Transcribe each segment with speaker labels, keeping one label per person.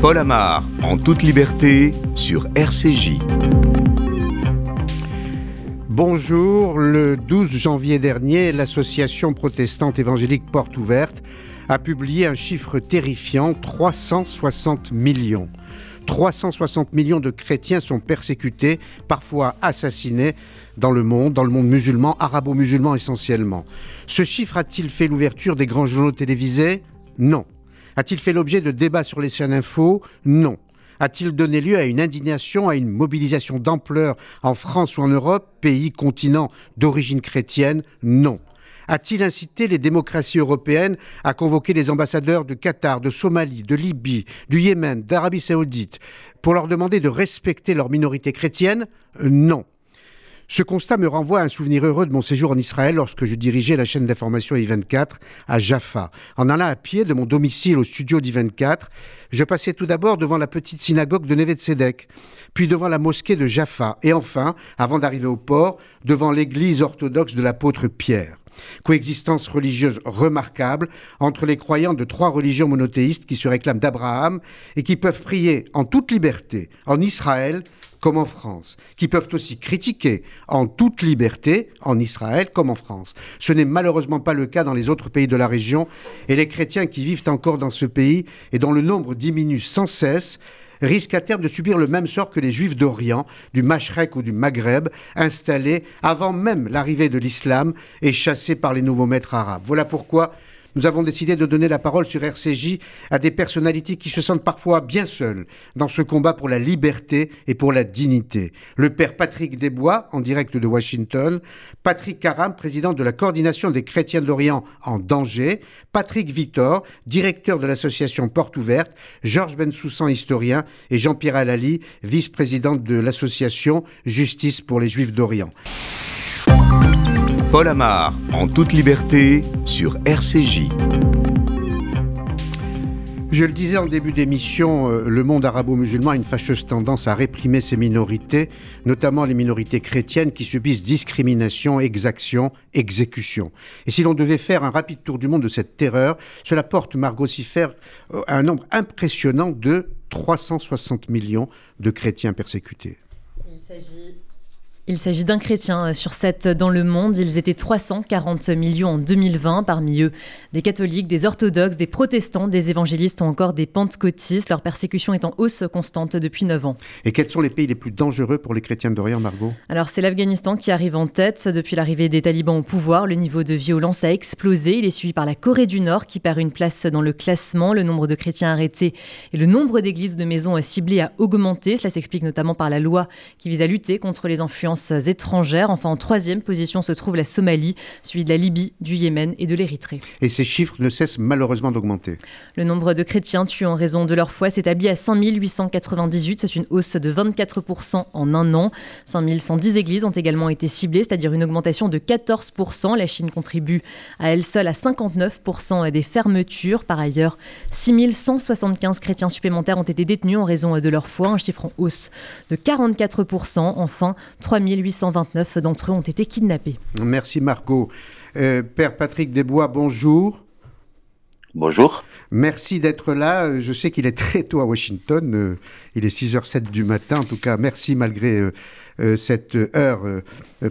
Speaker 1: Paul Amar, en toute liberté, sur RCJ.
Speaker 2: Bonjour, le 12 janvier dernier, l'association protestante évangélique Porte Ouverte a publié un chiffre terrifiant, 360 millions. 360 millions de chrétiens sont persécutés, parfois assassinés dans le monde, dans le monde musulman, arabo-musulman essentiellement. Ce chiffre a-t-il fait l'ouverture des grands journaux télévisés? Non. A-t-il fait l'objet de débats sur les chaînes info Non. A-t-il donné lieu à une indignation, à une mobilisation d'ampleur en France ou en Europe, pays, continent d'origine chrétienne Non. A-t-il incité les démocraties européennes à convoquer les ambassadeurs de Qatar, de Somalie, de Libye, du Yémen, d'Arabie saoudite, pour leur demander de respecter leur minorité chrétienne Non. Ce constat me renvoie à un souvenir heureux de mon séjour en Israël lorsque je dirigeais la chaîne d'information I24 à Jaffa. En allant à pied de mon domicile au studio d'I24, je passais tout d'abord devant la petite synagogue de Neve Tzedek, puis devant la mosquée de Jaffa, et enfin, avant d'arriver au port, devant l'église orthodoxe de l'apôtre Pierre. Coexistence religieuse remarquable entre les croyants de trois religions monothéistes qui se réclament d'Abraham et qui peuvent prier en toute liberté en Israël comme en France, qui peuvent aussi critiquer en toute liberté en Israël comme en France. Ce n'est malheureusement pas le cas dans les autres pays de la région et les chrétiens qui vivent encore dans ce pays et dont le nombre diminue sans cesse risquent à terme de subir le même sort que les juifs d'Orient, du Mashrek ou du Maghreb, installés avant même l'arrivée de l'islam et chassés par les nouveaux maîtres arabes. Voilà pourquoi nous avons décidé de donner la parole sur RCJ à des personnalités qui se sentent parfois bien seules dans ce combat pour la liberté et pour la dignité. Le père Patrick Desbois, en direct de Washington, Patrick Caram, président de la coordination des chrétiens d'Orient en danger, Patrick Victor, directeur de l'association Porte Ouverte, Georges Bensoussan, historien, et Jean-Pierre Alali, vice-président de l'association Justice pour les Juifs d'Orient.
Speaker 1: Paul Amar, en toute liberté, sur RCJ.
Speaker 2: Je le disais en début d'émission, euh, le monde arabo-musulman a une fâcheuse tendance à réprimer ses minorités, notamment les minorités chrétiennes qui subissent discrimination, exaction, exécution. Et si l'on devait faire un rapide tour du monde de cette terreur, cela porte Margot Siffer euh, à un nombre impressionnant de 360 millions de chrétiens persécutés.
Speaker 3: Il s'agit il s'agit d'un chrétien euh, sur sept dans le monde. Ils étaient 340 millions en 2020, parmi eux des catholiques, des orthodoxes, des protestants, des évangélistes ou encore des pentecôtistes. Leur persécution est en hausse constante depuis 9 ans.
Speaker 2: Et quels sont les pays les plus dangereux pour les chrétiens d'Orient, Margot?
Speaker 3: Alors c'est l'Afghanistan qui arrive en tête. Depuis l'arrivée des talibans au pouvoir, le niveau de violence a explosé. Il est suivi par la Corée du Nord qui perd une place dans le classement. Le nombre de chrétiens arrêtés et le nombre d'églises de maisons ciblées a augmenté. Cela s'explique notamment par la loi qui vise à lutter contre les influences étrangères. Enfin, en troisième position se trouve la Somalie, suivi de la Libye, du Yémen et de l'Érythrée.
Speaker 2: Et ces chiffres ne cessent malheureusement d'augmenter.
Speaker 3: Le nombre de chrétiens tués en raison de leur foi s'établit à 5898. C'est une hausse de 24% en un an. 5110 églises ont également été ciblées, c'est-à-dire une augmentation de 14%. La Chine contribue à elle seule à 59% des fermetures. Par ailleurs, 6175 chrétiens supplémentaires ont été détenus en raison de leur foi, un chiffre en hausse de 44%. Enfin, 3000 1829 d'entre eux ont été kidnappés.
Speaker 2: Merci Margot. Euh, Père Patrick Desbois, bonjour.
Speaker 4: Bonjour.
Speaker 2: Merci d'être là. Je sais qu'il est très tôt à Washington. Euh, il est 6h07 du matin. En tout cas, merci malgré euh, cette heure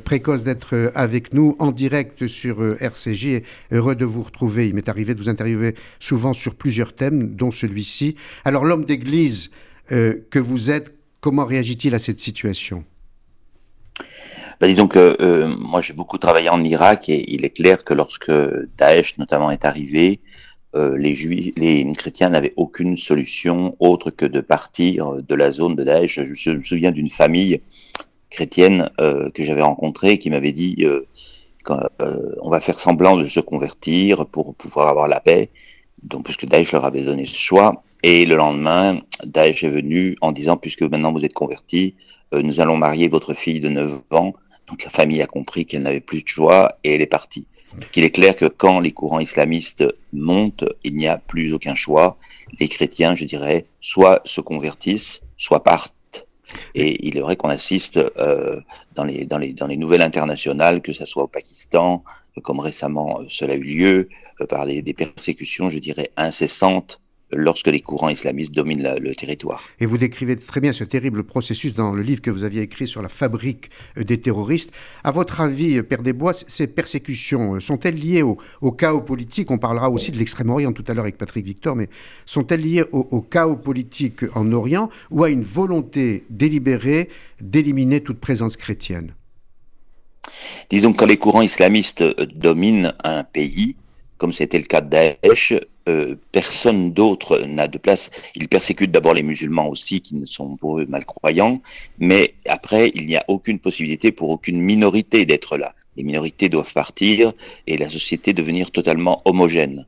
Speaker 2: précoce d'être avec nous en direct sur RCJ. Heureux de vous retrouver. Il m'est arrivé de vous interviewer souvent sur plusieurs thèmes, dont celui-ci. Alors, l'homme d'église que vous êtes, comment réagit-il à cette situation?
Speaker 4: Bah, disons que euh, moi j'ai beaucoup travaillé en Irak et il est clair que lorsque Daesh notamment est arrivé, euh, les juifs, les chrétiens n'avaient aucune solution autre que de partir de la zone de Daesh. Je, me souviens d'une famille chrétienne euh, que j'avais rencontrée qui m'avait dit on va faire semblant de se convertir pour pouvoir avoir la paix. Donc puisque Daesh leur avait donné ce choix. Et le lendemain, Daesh est venu en disant puisque maintenant vous êtes convertis, nous allons marier votre fille de 9 ans donc la famille a compris qu'elle n'avait plus de choix et elle est partie. Donc il est clair que quand les courants islamistes montent, il n'y a plus aucun choix. Les chrétiens, je dirais, soit se convertissent, soit partent. Et il est vrai qu'on assiste euh, dans, les, dans, les, dans les nouvelles internationales, que ce soit au Pakistan, comme récemment euh, cela a eu lieu, euh, par des, des, persécutions, je dirais, incessantes lorsque les courants islamistes dominent le territoire.
Speaker 2: Et vous décrivez très bien ce terrible processus dans le livre que vous aviez écrit sur la fabrique euh, des terroristes. À votre avis, euh, Père Desbois, ces persécutions euh, sont-elles liées au, chaos politique? On parlera aussi de l'extrême-orient tout à l'heure avec Patrick Victor, mais sont-elles liées au, chaos politique en Orient ou à une volonté délibérée d'éliminer toute présence chrétienne?
Speaker 4: Disons que quand les courants islamistes dominent un pays, comme c'était le cas de Daesh, euh, personne d'autre n'a de place. Ils persécutent d'abord les musulmans aussi, qui ne sont pour eux malcroyants, mais après, il n'y a aucune possibilité pour aucune minorité d'être là. Les minorités doivent partir et la société devenir totalement homogène.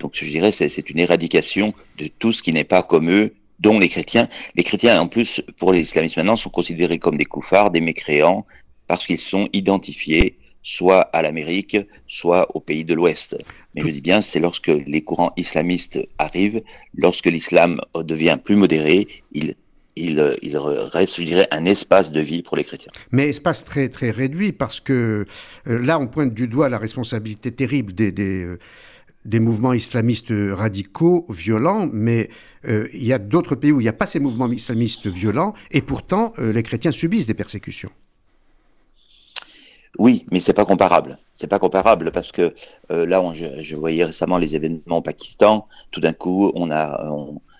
Speaker 4: Donc je dirais c'est une éradication de tout ce qui n'est pas comme eux, dont les chrétiens. Les chrétiens, en plus, pour les islamistes maintenant, sont considérés comme des koufars, des mécréants, parce qu'ils sont identifiés soit à l'Amérique, soit aux pays de l'Ouest. Mais je dis bien, c'est lorsque les courants islamistes arrivent, lorsque l'islam devient plus modéré, il il, reste, je dirais, un espace de vie pour les chrétiens.
Speaker 2: Mais espace très, très réduit, parce que euh, là, on pointe du doigt la responsabilité terrible des, des, euh, des mouvements islamistes radicaux, violents, mais euh, il y a d'autres pays où il n'y a pas ces mouvements islamistes violents, et pourtant, les chrétiens subissent des persécutions.
Speaker 4: Oui, mais c'est pas comparable. C'est pas comparable parce que euh, là, je, voyais récemment les événements au Pakistan. Tout d'un coup, on a,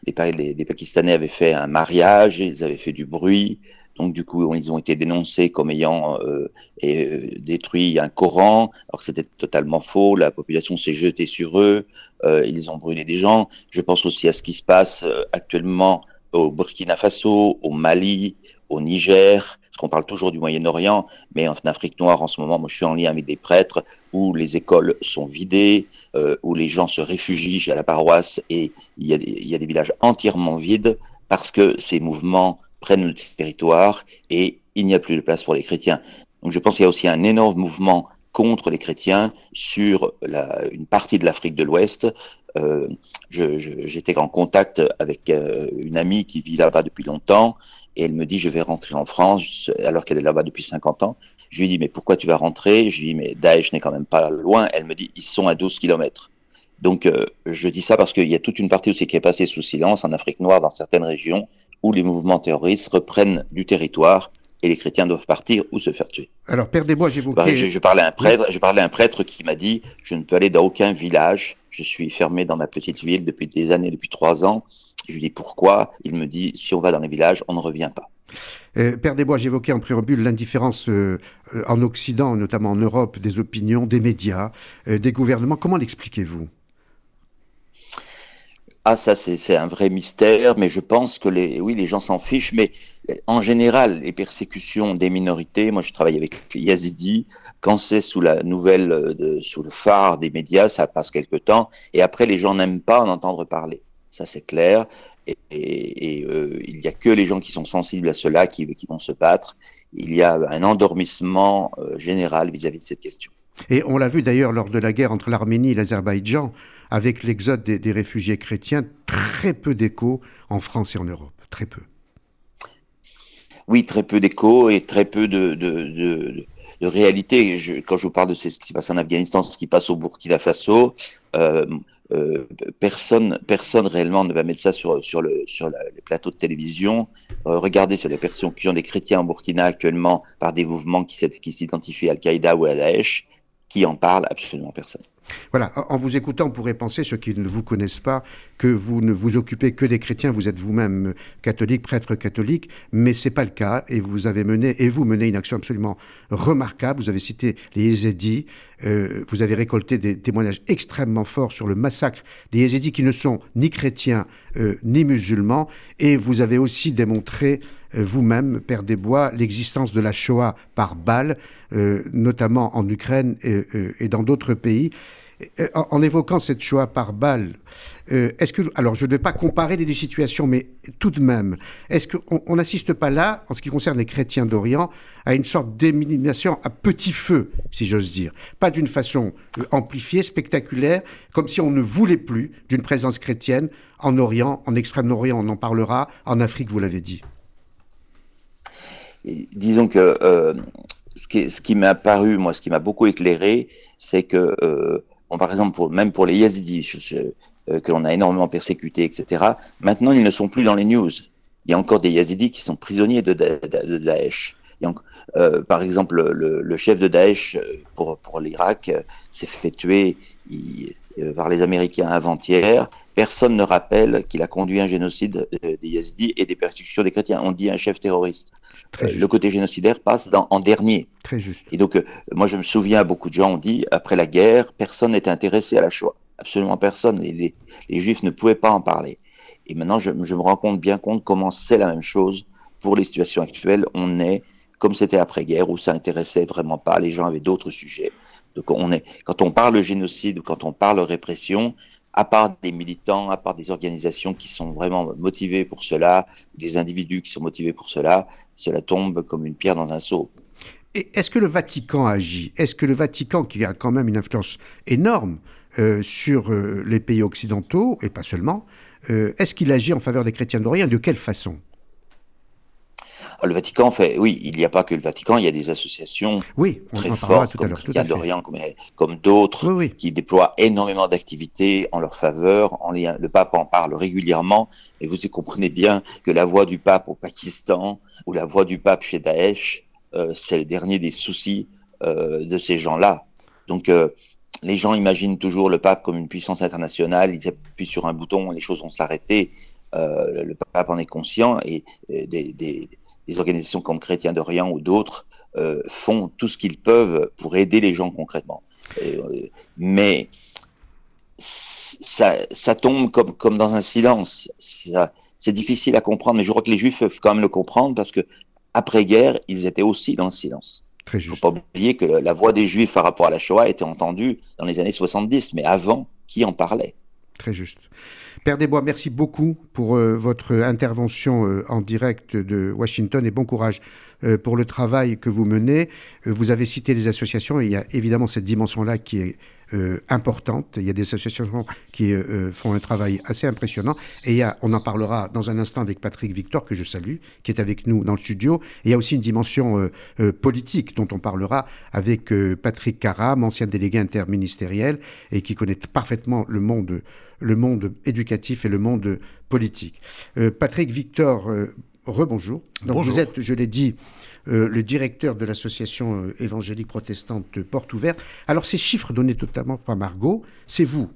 Speaker 4: les, les, Pakistanais avaient fait un mariage, ils avaient fait du bruit. Donc du coup, ils ont été dénoncés comme ayant euh, euh, détruit un Coran, alors que c'était totalement faux. La population s'est jetée sur eux. ils ont brûlé des gens. Je pense aussi à ce qui se passe actuellement au Burkina Faso, au Mali, au Niger qu'on parle toujours du Moyen-Orient, mais en Afrique noire, en ce moment, moi je suis en lien avec des prêtres où les écoles sont vidées, euh, où les gens se réfugient à la paroisse et il y, a des, villages entièrement vides parce que ces mouvements prennent le territoire et il n'y a plus de place pour les chrétiens. Donc je pense qu'il y a aussi un énorme mouvement contre les chrétiens sur une partie de l'Afrique de l'Ouest. Euh, J'étais en contact avec euh, une amie qui vit là-bas depuis longtemps et elle me dit, je vais rentrer en France, alors qu'elle est là-bas depuis 50 ans. Je lui dis, mais pourquoi tu vas rentrer? Je lui dis, mais Daesh n'est quand même pas loin. Elle me dit, ils sont à 12 kilomètres. Donc, euh, je dis ça parce qu'il y a toute une partie aussi qui est passée sous silence en Afrique noire, dans certaines régions, où les mouvements terroristes reprennent du territoire et les chrétiens doivent partir ou se faire tuer.
Speaker 2: Alors, Père Desbois, j'évoquais...
Speaker 4: Je, je, parlais à un prêtre, je parlais à un prêtre qui m'a dit, je ne peux aller dans aucun village, je suis fermé dans ma petite ville depuis des années, depuis trois ans, je lui dis pourquoi? Il me dit si on va dans les villages, on ne revient pas.
Speaker 2: Euh, Père Desbois, j'évoquais en préambule l'indifférence euh, euh, en Occident, notamment en Europe, des opinions, des médias, des gouvernements. Comment l'expliquez-vous?
Speaker 4: Ah, ça, c'est un vrai mystère, mais je pense que les, oui, les gens s'en fichent, mais en général, les persécutions des minorités, moi je travaille avec les Yazidis, quand c'est sous la nouvelle, de, sous le phare des médias, ça passe quelque temps, et après les gens n'aiment pas en entendre parler ça c'est clair. Et, euh, il n'y a que les gens qui sont sensibles à cela qui, vont se battre. Il y a un endormissement euh, général vis-à-vis de cette question.
Speaker 2: Et on l'a vu d'ailleurs lors de la guerre entre l'Arménie et l'Azerbaïdjan, avec l'exode des, réfugiés chrétiens, très peu d'écho en France et en Europe, très peu.
Speaker 4: Oui, très peu d'écho et très peu de, de, réalité. quand je vous parle de ce qui se passe en Afghanistan, ce qui passe au Burkina Faso, euh, euh, personne, personne réellement ne va mettre ça sur, le, sur les plateaux de télévision. Euh, regardez sur les persécutions des chrétiens en Burkina actuellement par des mouvements qui, qui s'identifient à Al-Qaïda ou à Daesh qui en parle Absolument personne.
Speaker 2: Voilà, en vous écoutant, on pourrait penser, ceux qui ne vous connaissent pas, que vous ne vous occupez que des chrétiens, vous êtes vous-même catholique, prêtre catholique, mais ce n'est pas le cas, et vous avez mené, et vous menez une action absolument remarquable, vous avez cité les Yézidis, euh, vous avez récolté des témoignages extrêmement forts sur le massacre des Yézidis qui ne sont ni chrétiens euh, ni musulmans, et vous avez aussi démontré euh, vous-même, Père Desbois, l'existence de la Shoah par balle, euh, notamment en Ukraine et, dans d'autres pays. En, évoquant cette Shoah par balle, euh, est-ce que, alors je ne vais pas comparer les deux situations, mais tout de même, est-ce qu'on n'assiste pas là, en ce qui concerne les chrétiens d'Orient, à une sorte d'élimination à petit feu, si j'ose dire? Pas d'une façon amplifiée, spectaculaire, comme si on ne voulait plus d'une présence chrétienne en Orient, en Extrême-Orient, on en parlera, en Afrique, vous l'avez dit.
Speaker 4: Disons que euh, ce qui, m'a paru, moi, ce qui m'a beaucoup éclairé, c'est que, euh, par exemple, même pour les Yazidis, que l'on a énormément persécutés, etc. Maintenant, ils ne sont plus dans les news. Il y a encore des Yazidis qui sont prisonniers de, Daesh. par exemple, le, chef de Daesh pour, pour l'Irak s'est fait tuer par les Américains avant-hier. Personne ne rappelle qu'il a conduit un génocide des Yazidis et des persécutions des chrétiens. On dit un chef terroriste. le côté génocidaire passe dans, en dernier.
Speaker 2: Très juste.
Speaker 4: Et donc, moi, je me souviens, beaucoup de gens ont dit, après la guerre, personne n'était intéressé à la Shoah absolument personne. Les, les, Juifs ne pouvaient pas en parler. Et maintenant, je, me rends compte, bien compte comment c'est la même chose pour les situations actuelles. On est comme c'était après-guerre, où ça intéressait vraiment pas, les gens avaient d'autres sujets. Donc quand on parle génocide ou quand on parle répression, à part des militants, à part des organisations qui sont vraiment motivées pour cela, des individus qui sont motivés pour cela, cela tombe comme une pierre dans un seau.
Speaker 2: Est-ce que le Vatican agit? Est-ce que le Vatican, qui a quand même une influence énorme euh, sur euh, les pays occidentaux, et pas seulement, euh, est-ce qu'il agit en faveur des chrétiens d'Orient De quelle façon?
Speaker 4: Le Vatican fait, oui, il n'y a pas que le Vatican, il y a des associations
Speaker 2: oui,
Speaker 4: très fortes comme Chrétiens d'Orient, comme, comme d'autres, qui déploient énormément d'activités en leur faveur. En lien, le pape en parle régulièrement, et vous comprenez bien que la voix du pape au Pakistan ou la voix du pape chez Daesh, c'est le dernier des soucis de ces gens-là. Donc, les gens imaginent toujours le pape comme une puissance internationale, ils appuient sur un bouton, les choses vont s'arrêter. Euh, le pape en est conscient et, des, des, des, organisations comme Chrétiens d'Orient ou d'autres euh, font tout ce qu'ils peuvent pour aider les gens concrètement. Euh, mais ça, ça, tombe comme, comme dans un silence. C'est difficile à comprendre, mais je crois que les Juifs peuvent quand même le comprendre parce que après guerre, ils étaient aussi dans le silence. Il ne faut pas oublier que la voix des Juifs par rapport à la Shoah était entendue dans les années 70, mais avant, qui en parlait?
Speaker 2: Très juste. Père Desbois, merci beaucoup pour euh, votre intervention euh, en direct de Washington et bon courage euh, pour le travail que vous menez. vous avez cité les associations et il y a évidemment cette dimension-là qui est importante. Il y a des associations qui font un travail assez impressionnant. Et on en parlera dans un instant avec Patrick Victor, que je salue, qui est avec nous dans le studio. Il y a aussi une dimension politique dont on parlera avec Patrick Caram, ancien délégué interministériel et qui connaît parfaitement le monde, le monde éducatif et le monde politique. Patrick Victor, rebonjour. Donc vous êtes, je l'ai dit, euh, le directeur de l'association euh, évangélique protestante Porte Ouverte. Alors ces chiffres donnés totalement par Margot, c'est vous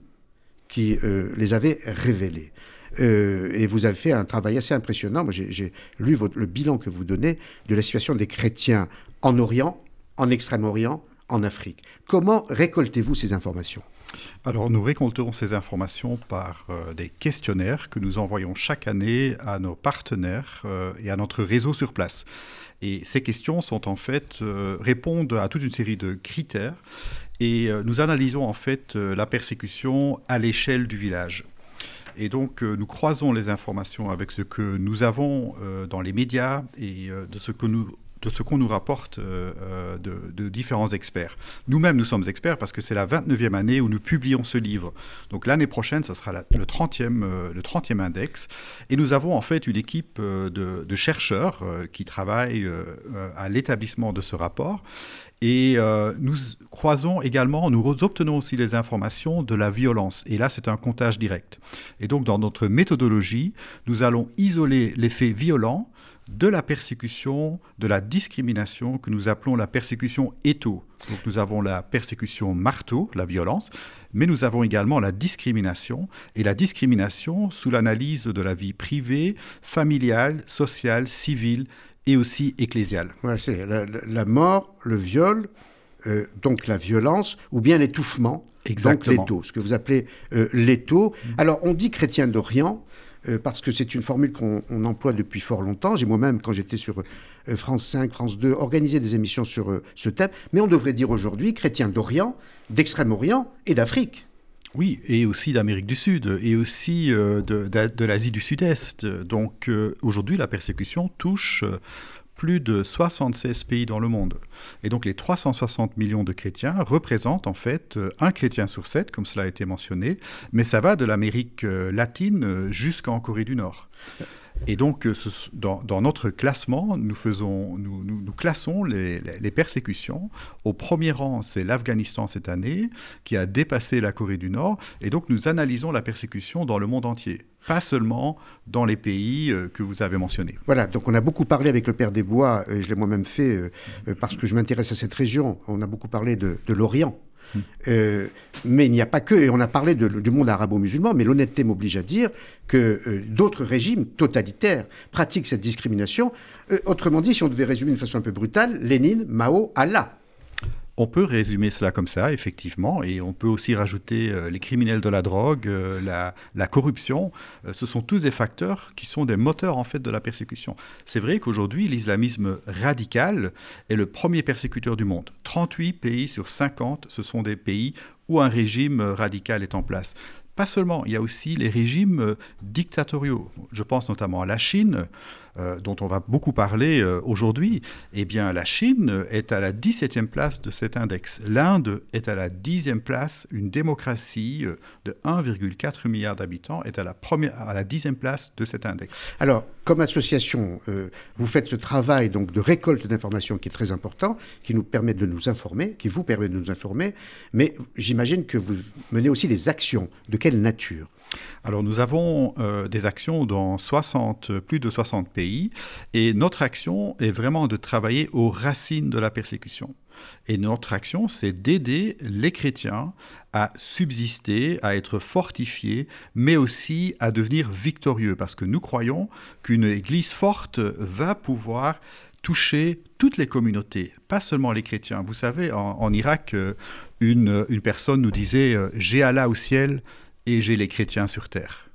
Speaker 2: qui euh, les avez révélés. et vous avez fait un travail assez impressionnant. Moi, j'ai lu le bilan que vous donnez de la situation des chrétiens en Orient, en Extrême-Orient, en Afrique. Comment récoltez-vous ces informations?
Speaker 5: Alors nous récoltons ces informations par des questionnaires que nous envoyons chaque année à nos partenaires et à notre réseau sur place. Et ces questions sont en fait euh, répondent à toute une série de critères et euh, nous analysons en fait euh, la persécution à l'échelle du village. Et donc, nous croisons les informations avec ce que nous avons dans les médias et de ce que nous de ce qu'on nous rapporte euh, euh, de, différents experts. Nous-mêmes, nous sommes experts parce que c'est la 29e année où nous publions ce livre. Donc l'année prochaine, ça sera le, 30e, euh, le 30e index. Et nous avons en fait une équipe de, chercheurs qui travaillent à l'établissement de ce rapport. Et nous croisons également, nous obtenons aussi les informations de la violence. Et là, c'est un comptage direct. Et donc, dans notre méthodologie, nous allons isoler les faits violents de la persécution, de la discrimination que nous appelons la persécution étau. Donc nous avons la persécution marteau, la violence, mais nous avons également la discrimination, et la discrimination sous l'analyse de la vie privée, familiale, sociale, civile et aussi ecclésiale.
Speaker 2: c'est la, mort, le viol, euh, donc la violence, ou bien l'étouffement, donc l'étau, ce que vous appelez euh, l'étau. Mm. Alors on dit chrétien d'Orient, euh, parce que c'est une formule qu'on emploie depuis fort longtemps. J'ai moi-même, quand j'étais sur euh, France 5, France 2, organisé des émissions sur euh, ce thème. Mais on devrait dire aujourd'hui chrétiens d'Orient, d'Extrême-Orient et d'Afrique.
Speaker 5: Oui, et aussi d'Amérique du Sud, et aussi de, de l'Asie du Sud-Est. Donc aujourd'hui, la persécution touche plus de 76 pays dans le monde. Et donc les 360 millions de chrétiens représentent en fait euh, un chrétien sur sept, comme cela a été mentionné, mais ça va de l'Amérique euh, latine euh, jusqu'en Corée du Nord. Et donc, dans, notre classement, nous, classons les, persécutions. Au premier rang, c'est l'Afghanistan cette année, qui a dépassé la Corée du Nord. Et donc, nous analysons la persécution dans le monde entier pas seulement dans les pays euh, que vous avez mentionnés.
Speaker 2: Voilà, donc on a beaucoup parlé avec le Père des Bois, et je l'ai moi-même fait euh, euh, parce que je m'intéresse à cette région. On a beaucoup parlé de, l'Orient. Hmm. mais il n'y a pas que, et on a parlé du monde arabo-musulman, mais l'honnêteté m'oblige à dire que d'autres régimes totalitaires pratiquent cette discrimination. autrement dit, si on devait résumer de façon un peu brutale, Lénine, Mao, Allah.
Speaker 5: On peut résumer cela comme ça, effectivement, et on peut aussi rajouter euh, les criminels de la drogue, euh, la, corruption. Euh, ce sont tous des facteurs qui sont des moteurs en fait de la persécution. C'est vrai qu'aujourd'hui, l'islamisme radical est le premier persécuteur du monde. 38 pays sur 50, ce sont des pays où un régime radical est en place. Pas seulement, il y a aussi les régimes dictatoriaux. Je pense notamment à la Chine. Euh, dont on va beaucoup parler euh, aujourd'hui, eh bien, la Chine est à la 17e place de cet index. L'Inde est à la 10e place. Une démocratie euh, de 1,4 milliard d'habitants est à la, première, à la 10e place de cet index.
Speaker 2: Alors, comme association, vous faites ce travail donc, de récolte d'informations qui est très important, qui nous permet de nous informer, qui vous permet de nous informer, mais j'imagine que vous menez aussi des actions. De quelle nature?
Speaker 5: Alors nous avons euh, des actions dans 60, plus de 60 pays et notre action est vraiment de travailler aux racines de la persécution. Et notre action, c'est d'aider les chrétiens à subsister, à être fortifiés, mais aussi à devenir victorieux, parce que nous croyons qu'une Église forte va pouvoir toucher toutes les communautés, pas seulement les chrétiens. Vous savez, en, Irak, euh, une, une, personne nous disait, euh, j'ai Allah au ciel, et j'ai les chrétiens sur terre.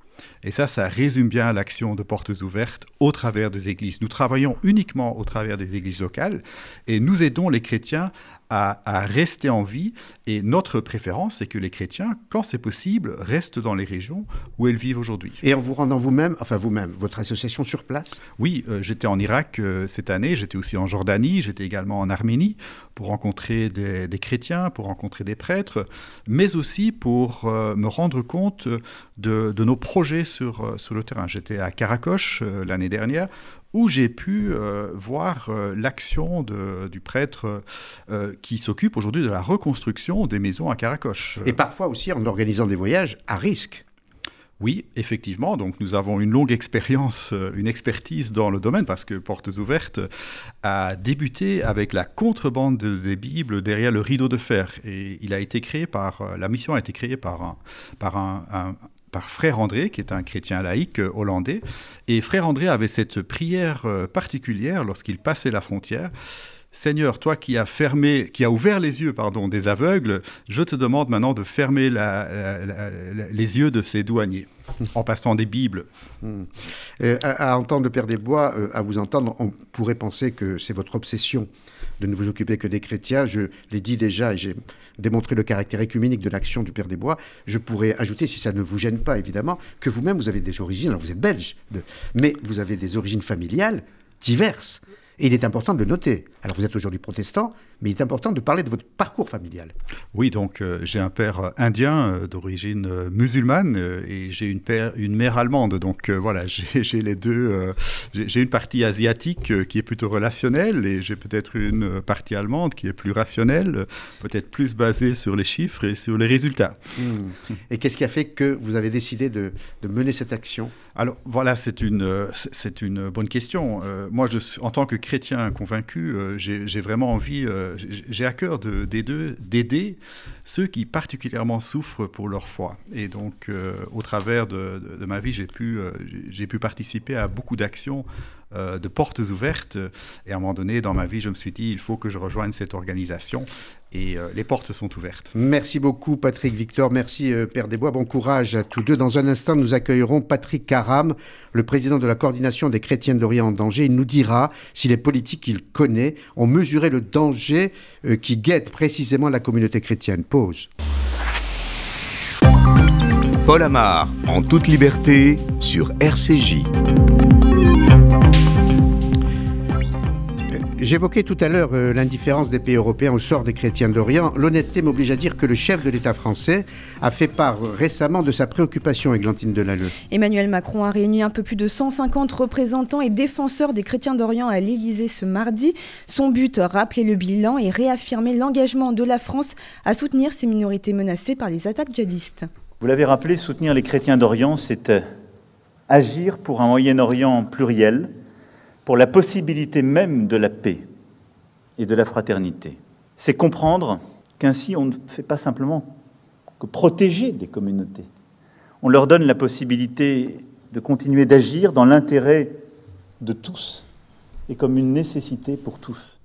Speaker 5: Et ça, ça résume bien l'action de Portes Ouvertes au travers des églises. Nous travaillons uniquement au travers des églises locales et nous aidons les chrétiens à, rester en vie. Et notre préférence, c'est que les chrétiens, quand c'est possible, restent dans les régions où ils vivent aujourd'hui.
Speaker 2: Et en vous rendant vous-même, enfin vous-même, votre association sur place?
Speaker 5: Oui, euh, j'étais en Irak euh, cette année, j'étais aussi en Jordanie, j'étais également en Arménie pour rencontrer des, chrétiens, pour rencontrer des prêtres, mais aussi pour euh, me rendre compte de, de nos projets sur, sur le terrain. J'étais à Karakoche l'année dernière où j'ai pu euh, voir euh, l'action du prêtre euh, qui s'occupe aujourd'hui de la reconstruction des maisons à Caracoche.
Speaker 2: Et parfois aussi en organisant des voyages à risque.
Speaker 5: Oui, effectivement. Donc, nous avons une longue expérience, une expertise dans le domaine parce que Portes Ouvertes a débuté avec la contrebande des Bibles derrière le rideau de fer. Et il a été créé par, la mission a été créée par un, par un, par Frère André, qui est un chrétien laïque euh, hollandais. Et Frère André avait cette prière euh, particulière lorsqu'il passait la frontière. Seigneur, toi qui as fermé, qui a ouvert les yeux, pardon, des aveugles, je te demande maintenant de fermer les yeux de ces douaniers en passant des Bibles.
Speaker 2: Hmm. à, entendre le Père des Bois, euh, à vous entendre, on pourrait penser que c'est votre obsession de ne vous occuper que des chrétiens. Je l'ai dit déjà et j'ai démontré le caractère écuménique de l'action du Père des Bois. Je pourrais ajouter, si ça ne vous gêne pas évidemment, que vous-même vous avez des origines, alors vous êtes belge, mais vous avez des origines familiales diverses. Et il est important de le noter. Alors vous êtes aujourd'hui protestant, mais il est important de parler de votre parcours familial.
Speaker 5: Oui, donc euh, j'ai un père euh, indien euh, d'origine musulmane et j'ai une, une mère allemande. Donc voilà, j'ai les deux. j'ai une partie asiatique qui est plutôt relationnelle et j'ai peut-être une partie allemande qui est plus rationnelle, peut-être plus basée sur les chiffres et sur les résultats.
Speaker 2: Hmm. Et qu'est-ce qui a fait que vous avez décidé de, de mener cette action?
Speaker 5: Alors voilà, c'est une, c'est une bonne question. moi, je, en tant que chrétien convaincu, j'ai vraiment envie, j'ai à cœur d'aider ceux qui particulièrement souffrent pour leur foi. Et donc, euh, au travers de, ma vie, euh, j'ai pu participer à beaucoup d'actions euh, de portes ouvertes. Et à un moment donné, dans ma vie, je me suis dit, il faut que je rejoigne cette organisation. Et euh, les portes sont ouvertes.
Speaker 2: Merci beaucoup, Patrick Victor. Merci, euh, Père Desbois. Bon courage à tous deux. Dans un instant, nous accueillerons Patrick Caram, le président de la coordination des chrétiens d'Orient en danger. Il nous dira si les politiques qu'il connaît ont mesuré le danger qui guette précisément la communauté chrétienne. Pause.
Speaker 1: Paul Amar, en toute liberté, sur RCJ.
Speaker 2: J'évoquais tout à l'heure euh, l'indifférence des pays européens au sort des chrétiens d'Orient. L'honnêteté m'oblige à dire que le chef de l'État français a fait part récemment de sa préoccupation, Églantine Delalleux.
Speaker 6: Emmanuel Macron a réuni un peu plus de 150 représentants et défenseurs des chrétiens d'Orient à l'Élysée ce mardi. Son but, rappeler le bilan et réaffirmer l'engagement de la France à soutenir ces minorités menacées par les attaques djihadistes.
Speaker 7: Vous l'avez rappelé, soutenir les chrétiens d'Orient, c'est euh, agir pour un Moyen-Orient pluriel, pour la possibilité même de la paix et de la fraternité. C'est comprendre qu'ainsi on ne fait pas simplement que protéger des communautés. On leur donne la possibilité de continuer d'agir dans l'intérêt de tous et comme une nécessité pour tous.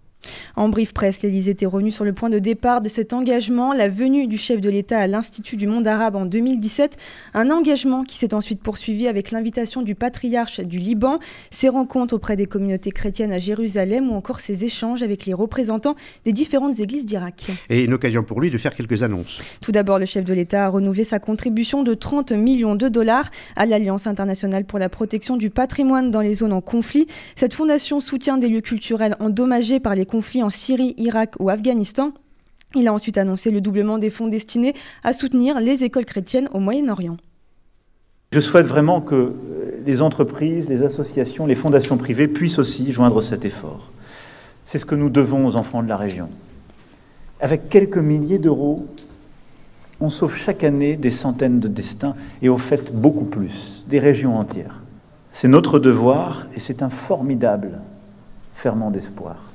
Speaker 6: En brief presse, l'Élysée était revenu sur le point de départ de cet engagement, la venue du chef de l'État à l'Institut du monde arabe en 2017, un engagement qui s'est ensuite poursuivi avec l'invitation du patriarche du Liban, ses rencontres auprès des communautés chrétiennes à Jérusalem ou encore ses échanges avec les représentants des différentes églises d'Irak.
Speaker 2: Et une occasion pour lui de faire quelques annonces.
Speaker 6: Tout d'abord, le chef de l'État a renouvelé sa contribution de 30 millions de dollars à l'Alliance internationale pour la protection du patrimoine dans les zones en conflit. Cette fondation soutient des lieux culturels endommagés par les conflits en Syrie, Irak ou Afghanistan. Il a ensuite annoncé le doublement des fonds destinés à soutenir les écoles chrétiennes au Moyen-Orient.
Speaker 7: Je souhaite vraiment que les entreprises, les associations, les fondations privées puissent aussi joindre cet effort. C'est ce que nous devons aux enfants de la région. Avec quelques milliers d'euros, on sauve chaque année des centaines de destins et au fait beaucoup plus, des régions entières. C'est notre devoir et c'est un formidable ferment d'espoir.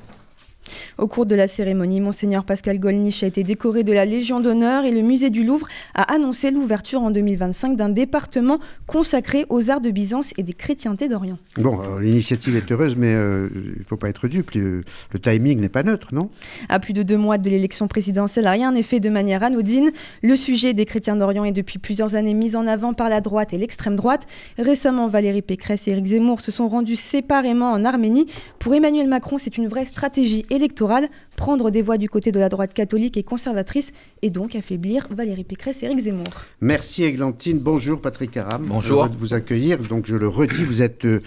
Speaker 6: Au cours de la cérémonie, Monseigneur Pascal Golnisch a été décoré de la Légion d'honneur et le musée du Louvre a annoncé l'ouverture en 2025 d'un département consacré aux arts de Byzance et des chrétientés d'Orient.
Speaker 2: Bon, l'initiative est heureuse, mais euh, il ne faut pas être dupe. Le, le timing n'est pas neutre, non?
Speaker 6: À plus de deux mois de l'élection présidentielle, rien n'est fait de manière anodine. Le sujet des chrétiens d'Orient est depuis plusieurs années mis en avant par la droite et l'extrême droite. Récemment, Valérie Pécresse et Éric Zemmour se sont rendus séparément en Arménie. Pour Emmanuel Macron, c'est une vraie stratégie électorale, prendre des voix du côté de la droite catholique et conservatrice et donc affaiblir Valérie Pécresse et Éric Zemmour.
Speaker 2: Merci Églantine. Bonjour Patrick Aram.
Speaker 8: Bonjour.
Speaker 2: Heureux de vous accueillir. Donc je le redis, vous êtes euh,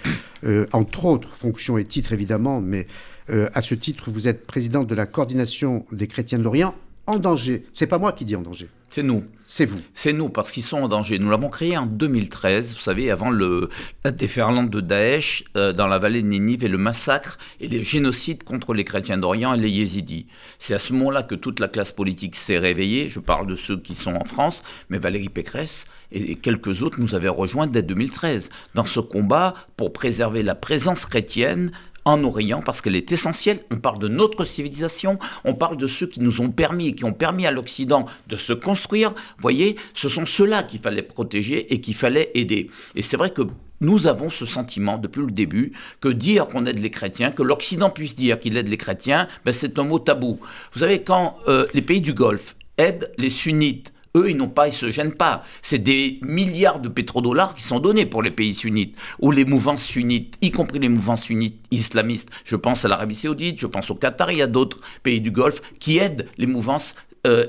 Speaker 2: euh, entre autres fonctions et titres évidemment, mais euh, à ce titre, vous êtes président de la coordination des chrétiens de l'Orient en danger. C'est pas moi qui dis en danger.
Speaker 8: C'est nous.
Speaker 2: C'est vous.
Speaker 8: C'est nous, parce qu'ils sont en danger. Nous l'avons créé en 2013, vous savez, avant le, la déferlante de Daesh euh, dans la vallée de Ninive et le massacre et les génocides contre les chrétiens d'Orient et les yézidis. C'est à ce moment-là que toute la classe politique s'est réveillée. Je parle de ceux qui sont en France, mais Valérie Pécresse et quelques autres nous avaient rejoints dès 2013 dans ce combat pour préserver la présence chrétienne en Orient parce qu'elle est essentielle. On parle de notre civilisation, on parle de ceux qui nous ont permis et qui ont permis à l'Occident de se construire. Voyez, ce sont ceux-là qu'il fallait protéger et qu'il fallait aider. Et c'est vrai que nous avons ce sentiment depuis le début que dire qu'on aide les chrétiens, que l'Occident puisse dire qu'il aide les chrétiens, ben c'est un mot tabou. Vous savez, quand euh, les pays du Golfe aident les sunnites eux, ils n'ont pas, se gênent pas. C'est des milliards de pétrodollars qui sont donnés pour les pays sunnites ou les mouvances sunnites, y compris les mouvances sunnites islamistes. Je pense à l'Arabie Saoudite, je pense au Qatar, il y a d'autres pays du Golfe qui aident les mouvances euh,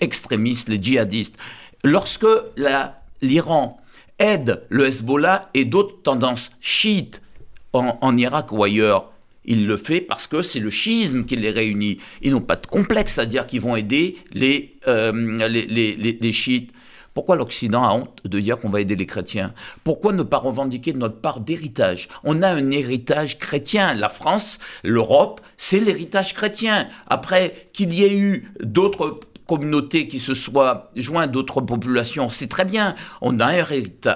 Speaker 8: extrémistes, les djihadistes. Lorsque l'Iran aide le Hezbollah et d'autres tendances chiites en, en Irak ou ailleurs, il le fait parce que c'est le schisme qui les réunit. Ils n'ont pas de complexe à dire qu'ils vont aider les, euh, chiites. Pourquoi l'Occident a honte de dire qu'on va aider les chrétiens? Pourquoi ne pas revendiquer notre part d'héritage? On a un héritage chrétien. La France, l'Europe, c'est l'héritage chrétien. Après qu'il y ait eu d'autres communautés qui se soient joints d'autres populations, c'est très bien. On a un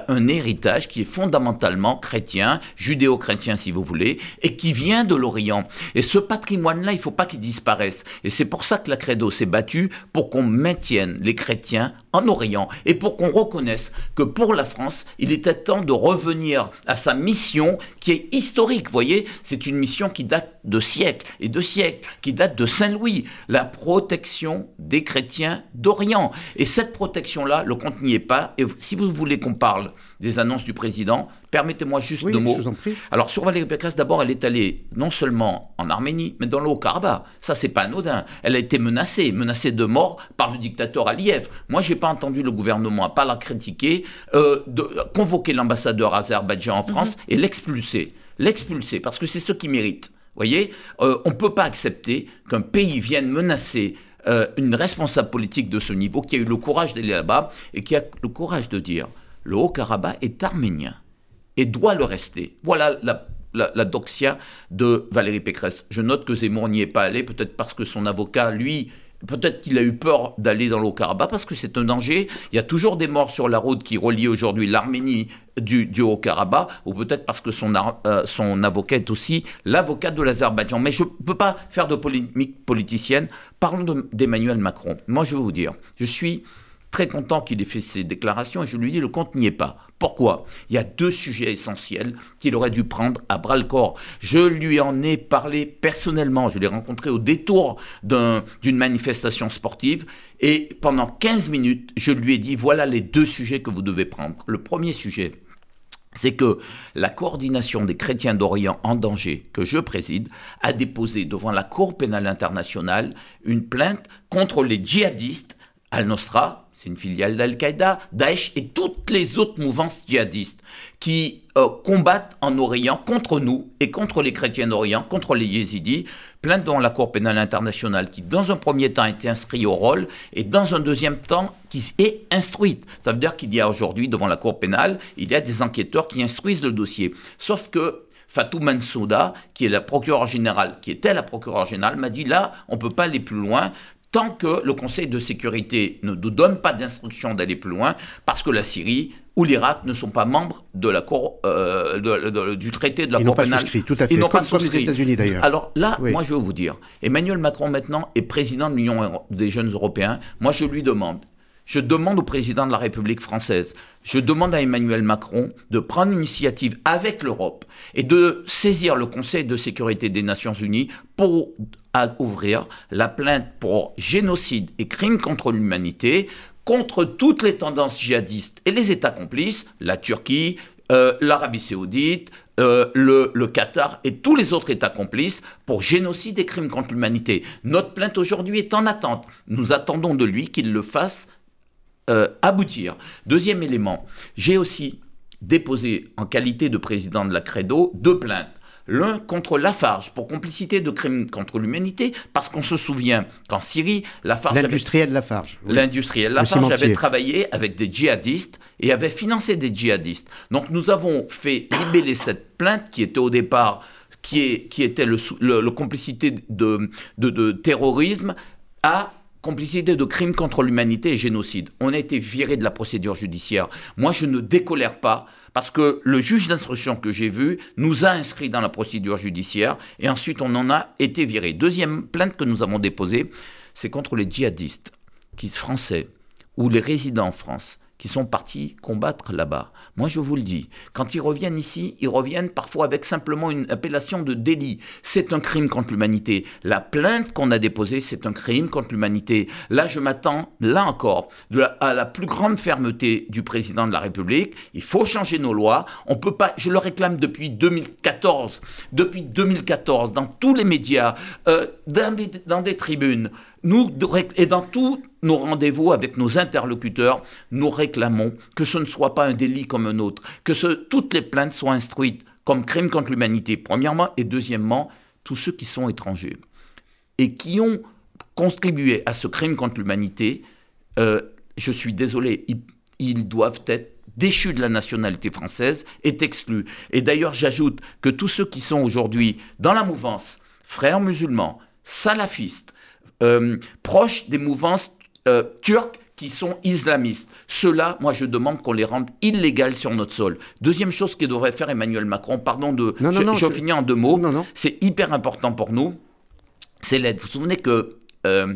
Speaker 8: un héritage, qui est fondamentalement chrétien, judéo-chrétien si vous voulez, et qui vient de l'Orient. Et ce patrimoine-là, il ne faut pas qu'il disparaisse. Et c'est pour ça que la Credo s'est battue pour qu'on maintienne les chrétiens en Orient et pour qu'on reconnaisse que pour la France, il était temps de revenir à sa mission qui est historique. Vous voyez, c'est une mission qui date de siècles et de siècles, qui date de Saint-Louis, la protection des chrétiens d'Orient. Et cette protection-là, le compte n'y est pas. Et si vous voulez qu'on parle des annonces du président, permettez-moi juste
Speaker 2: oui,
Speaker 8: deux mots.
Speaker 2: prie.
Speaker 8: Alors sur Valérie Pécresse, d'abord, elle est allée non seulement en Arménie, mais dans le Haut-Karabakh. Ça, c'est pas anodin. Elle a été menacée, menacée de mort par le dictateur Aliyev. Moi, j'ai pas entendu le gouvernement, à pas la critiquer, euh, de, convoquer l'ambassadeur Azerbaïdjan en France mm -hmm. et l'expulser. L'expulser, parce que c'est ce qui mérite voyez, euh, on ne peut pas accepter qu'un pays vienne menacer euh, une responsable politique de ce niveau qui a eu le courage d'aller là-bas et qui a le courage de dire le Haut-Karabakh est arménien et doit le rester. Voilà la, la, doxia de Valérie Pécresse. Je note que Zemmour n'y est pas allé, peut-être parce que son avocat, lui, Peut-être qu'il a eu peur d'aller dans le Haut-Karabakh parce que c'est un danger. Il y a toujours des morts sur la route qui relient aujourd'hui l'Arménie du, Haut-Karabakh, ou peut-être parce que son, euh, son avocat est aussi l'avocat de l'Azerbaïdjan. Mais je ne peux pas faire de polémique politicienne. Parlons d'Emmanuel Macron. Moi, je vais vous dire, je suis très content qu'il ait fait ces déclarations et je lui dis le compte n'y est pas. Pourquoi? Il y a deux sujets essentiels qu'il aurait dû prendre à bras le corps. Je lui en ai parlé personnellement, je l'ai rencontré au détour d'une manifestation sportive et pendant 15 minutes, je lui ai dit voilà les deux sujets que vous devez prendre. Le premier sujet, c'est que la coordination des chrétiens d'Orient en danger, que je préside, a déposé devant la Cour pénale internationale une plainte contre les djihadistes Al-Nosra, c'est une filiale d'Al-Qaïda, Daesh et toutes les autres mouvances djihadistes qui euh, combattent en Orient contre nous et contre les chrétiens d'Orient, contre les yézidis, plein dans la Cour pénale internationale qui, dans un premier temps, a été inscrit au rôle et dans un deuxième temps, qui est instruite. Ça veut dire qu'il y a aujourd'hui, devant la Cour pénale, il y a des enquêteurs qui instruisent le dossier. Sauf que Fatou Mansouda, qui est la procureure générale, qui était la procureure générale, m'a dit là, on ne peut pas aller plus loin tant que le Conseil de sécurité ne nous donne pas d'instruction d'aller plus loin, parce que la Syrie ou l'Irak ne sont pas membres de la cour, euh, du traité de la
Speaker 2: Ils
Speaker 8: Cour
Speaker 2: pénale. Souscrit, tout à fait.
Speaker 8: Ils n'ont pas
Speaker 2: souscrit. les États-Unis d'ailleurs.
Speaker 8: Alors là, moi je veux vous dire, Emmanuel Macron maintenant est président de l'Union des jeunes européens. Moi je lui demande, je demande au président de la République française, je demande à Emmanuel Macron de prendre une initiative avec l'Europe et de saisir le Conseil de sécurité des Nations Unies pour à ouvrir la plainte pour génocide et crimes contre l'humanité contre toutes les tendances djihadistes et les États complices, la Turquie, euh, l'Arabie saoudite, euh, le, Qatar et tous les autres États complices pour génocide et crimes contre l'humanité. Notre plainte aujourd'hui est en attente. Nous attendons de lui qu'il le fasse euh, aboutir. Deuxième élément, j'ai aussi déposé en qualité de président de la Credo deux plaintes l'un contre Lafarge pour complicité de crimes contre l'humanité, parce qu'on se souvient qu'en Syrie, Lafarge...
Speaker 2: L'industriel Lafarge.
Speaker 8: L'industriel Lafarge avait travaillé avec des djihadistes et avait financé des djihadistes. Donc nous avons fait libeller cette plainte qui était au départ qui, est, qui, était le, le, complicité de, de, de, terrorisme à complicité de crimes contre l'humanité et génocide. On a été viré de la procédure judiciaire. Moi, je ne décolère pas parce que le juge d'instruction que j'ai vu nous a inscrits dans la procédure judiciaire et ensuite on en a été viré. Deuxième plainte que nous avons déposée, c'est contre les djihadistes qui français ou les résidents en France qui sont partis combattre là-bas. Moi, je vous le dis, quand ils reviennent ici, ils reviennent parfois avec simplement une appellation de délit. C'est un crime contre l'humanité. La plainte qu'on a déposée, c'est un crime contre l'humanité. Là, je m'attends, là encore, à la plus grande fermeté du président de la République. Il faut changer nos lois. On peut pas, je le réclame depuis 2014, depuis 2014, dans tous les médias, euh, dans, dans des tribunes. Nous, et dans tous nos rendez-vous avec nos interlocuteurs, nous réclamons que ce ne soit pas un délit comme un autre, que toutes les plaintes soient instruites comme crime contre l'humanité, premièrement, et deuxièmement, tous ceux qui sont étrangers et qui ont contribué à ce crime contre l'humanité, euh, je suis désolé, ils, ils doivent être déchus de la nationalité française, est exclus. Et d'ailleurs, j'ajoute que tous ceux qui sont aujourd'hui dans la mouvance, frères musulmans, salafistes, euh, proches des mouvances euh, turques qui sont islamistes. Ceux-là, moi, je demande qu'on les rende illégales sur notre sol. Deuxième chose que devrait faire Emmanuel Macron, pardon de...
Speaker 2: Non, non,
Speaker 8: je, finis en deux mots. C'est hyper important pour nous. C'est l'aide. Vous vous souvenez que... Euh,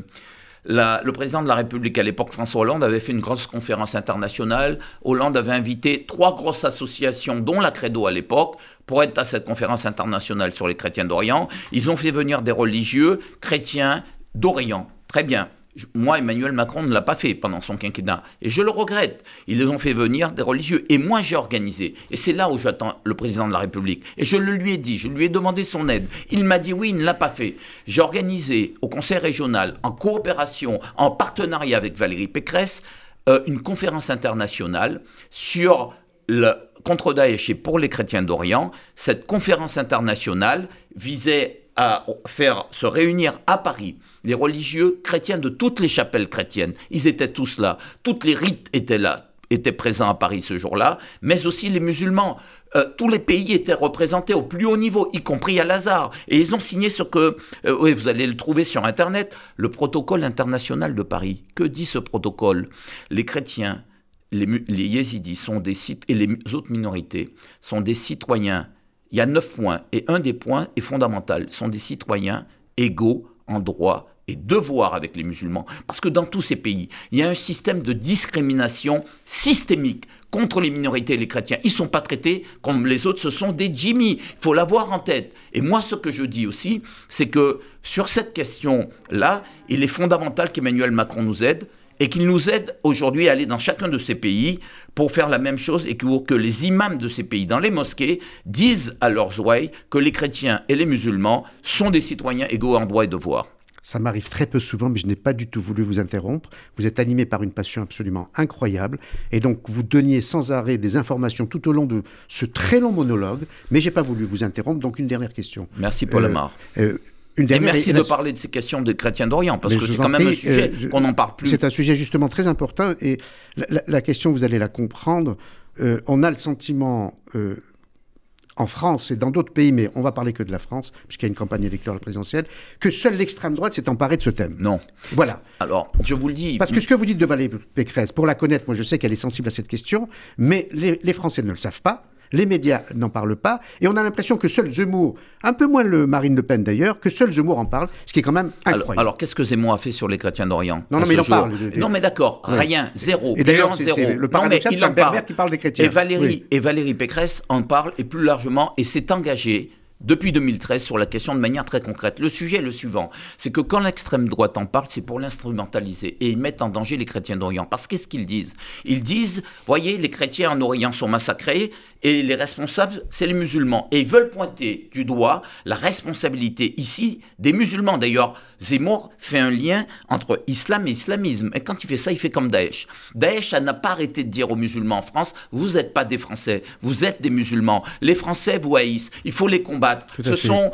Speaker 8: le président de la République à l'époque, François Hollande, avait fait une grosse conférence internationale. Hollande avait invité trois grosses associations, dont la Credo à l'époque, pour être à cette conférence internationale sur les chrétiens d'Orient. Ils ont fait venir des religieux chrétiens d'Orient. Très bien. Moi, Emmanuel Macron ne l'a pas fait pendant son quinquennat. Et je le regrette. Ils ont fait venir des religieux. Et moi, j'ai organisé. Et c'est là où j'attends le président de la République. Et je le lui ai dit, je lui ai demandé son aide. Il m'a dit oui, il ne l'a pas fait. J'ai organisé au Conseil régional, en coopération, en partenariat avec Valérie Pécresse, euh, une conférence internationale sur le contre Daesh et pour les chrétiens d'Orient. Cette conférence internationale visait à faire se réunir à Paris les religieux chrétiens de toutes les chapelles chrétiennes. Ils étaient tous là, toutes les rites étaient là, étaient présents à Paris ce jour-là, mais aussi les musulmans. Euh, tous les pays étaient représentés au plus haut niveau, y compris à Lazare. Et ils ont signé ce que, euh, oui, vous allez le trouver sur Internet, le protocole international de Paris. Que dit ce protocole? Les chrétiens, les, yézidis sont des et les autres minorités sont des citoyens. Il y a neuf points, et un des points est fondamental, sont des citoyens égaux en droit et devoir avec les musulmans. Parce que dans tous ces pays, il y a un système de discrimination systémique contre les minorités et les chrétiens. Ils ne sont pas traités comme les autres, ce sont des Jimmy. Il faut l'avoir en tête. Et moi, ce que je dis aussi, c'est que sur cette question-là, il est fondamental qu'Emmanuel Macron nous aide et qu'il nous aide aujourd'hui à aller dans chacun de ces pays pour faire la même chose et que, les imams de ces pays, dans les mosquées, disent à leurs ouailles que les chrétiens et les musulmans sont des citoyens égaux en droit et devoir.
Speaker 2: Ça m'arrive très peu souvent, mais je n'ai pas du tout voulu vous interrompre. Vous êtes animé par une passion absolument incroyable. Et donc, vous donniez sans arrêt des informations tout au long de ce très long monologue. Mais j'ai pas voulu vous interrompre. Donc, une dernière question.
Speaker 8: Merci, Paul euh, Amar. Euh, une et merci de parler de ces questions des chrétiens d'Orient, parce que c'est quand même un sujet euh, qu'on n'en parle plus.
Speaker 2: C'est un sujet justement très important, et la, question, vous allez la comprendre. on a le sentiment en France et dans d'autres pays, mais on va parler que de la France, puisqu'il y a une campagne électorale présidentielle, que seule l'extrême droite s'est emparée de ce thème.
Speaker 8: Non.
Speaker 2: Voilà.
Speaker 8: Alors, je vous le dis.
Speaker 2: Parce que ce que vous dites de Valérie Pécresse, pour la connaître, moi je sais qu'elle est sensible à cette question, mais les Français ne le savent pas les médias n'en parlent pas, et on a l'impression que seul Zemmour, un peu moins le Marine Le Pen d'ailleurs, que seul Zemmour en parle, ce qui est quand même incroyable.
Speaker 8: Alors, qu'est-ce que Zemmour a fait sur les chrétiens d'Orient
Speaker 2: Non, non, mais il en parle.
Speaker 8: Non, mais d'accord, rien, zéro.
Speaker 2: Et d'ailleurs, c'est le paradoxal, c'est un pervers qui parle des chrétiens.
Speaker 8: Et Valérie, et Valérie Pécresse en parle, et plus largement, et s'est engagée depuis 2013 sur la question de manière très concrète. Le sujet est le suivant, c'est que quand l'extrême droite en parle, c'est pour l'instrumentaliser et ils mettent en danger les chrétiens d'Orient. Parce qu'est-ce qu'ils disent? Ils disent, voyez, les chrétiens en Orient sont massacrés et les responsables, c'est les musulmans. Et ils veulent pointer du doigt la responsabilité ici des musulmans. D'ailleurs, Zemmour fait un lien entre islam et islamisme. Et quand il fait ça, il fait comme Daesh. Daesh n'a pas arrêté de dire aux musulmans en France, vous n'êtes pas des Français, vous êtes des musulmans. Les Français vous haïssent, il faut les combattre. Ce sont,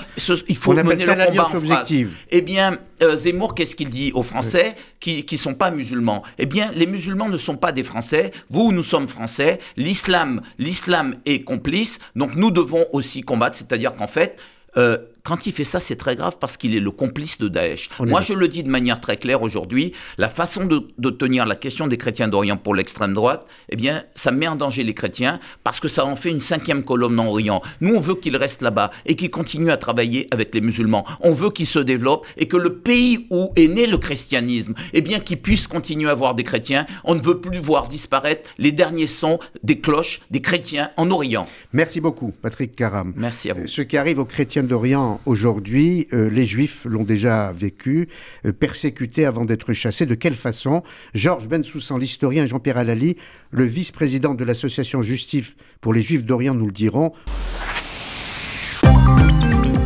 Speaker 8: il faut mener le combat en France. Eh bien, euh, Zemmour, qu'est-ce qu'il dit aux Français qui ne sont pas musulmans? Eh bien, les musulmans ne sont pas des Français. Vous, nous sommes Français. L'islam, l'islam est complice. Donc, nous devons aussi combattre. C'est-à-dire qu'en fait, euh, quand il fait ça, c'est très grave parce qu'il est le complice de Daesh. Moi, je le dis de manière très claire aujourd'hui, la façon de, tenir la question des chrétiens d'Orient pour l'extrême droite, eh bien, ça met en danger les chrétiens parce que ça en fait une cinquième colonne en Orient. Nous, on veut qu'ils restent là-bas et qu'ils continuent à travailler avec les musulmans. On veut qu'ils se développent et que le pays où est né le christianisme, eh bien, qu'ils puissent continuer à avoir des chrétiens. On ne veut plus voir disparaître les derniers sons des cloches des chrétiens en Orient.
Speaker 2: Merci beaucoup, Patrick Caram.
Speaker 8: Merci à vous.
Speaker 2: Ce qui arrive aux chrétiens d'Orient aujourd'hui, euh, les Juifs l'ont déjà vécu, euh, persécutés avant d'être chassés. De quelle façon? Georges Bensoussan, l'historien, Jean-Pierre Alali, le vice-président de l'association Justice pour les Juifs d'Orient, nous le diront.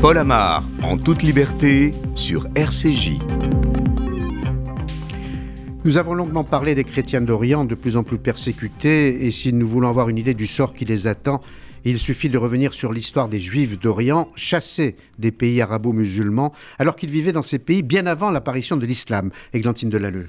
Speaker 1: Paul Amar, en toute liberté, sur RCJ.
Speaker 2: Nous avons longuement parlé des chrétiens d'Orient, de plus en plus persécutés, et si nous voulons avoir une idée du sort qui les attend, il suffit de revenir sur l'histoire des Juifs d'Orient, chassés des pays arabo-musulmans, alors qu'ils vivaient dans ces pays bien avant l'apparition de l'islam. Églantine Delalleux.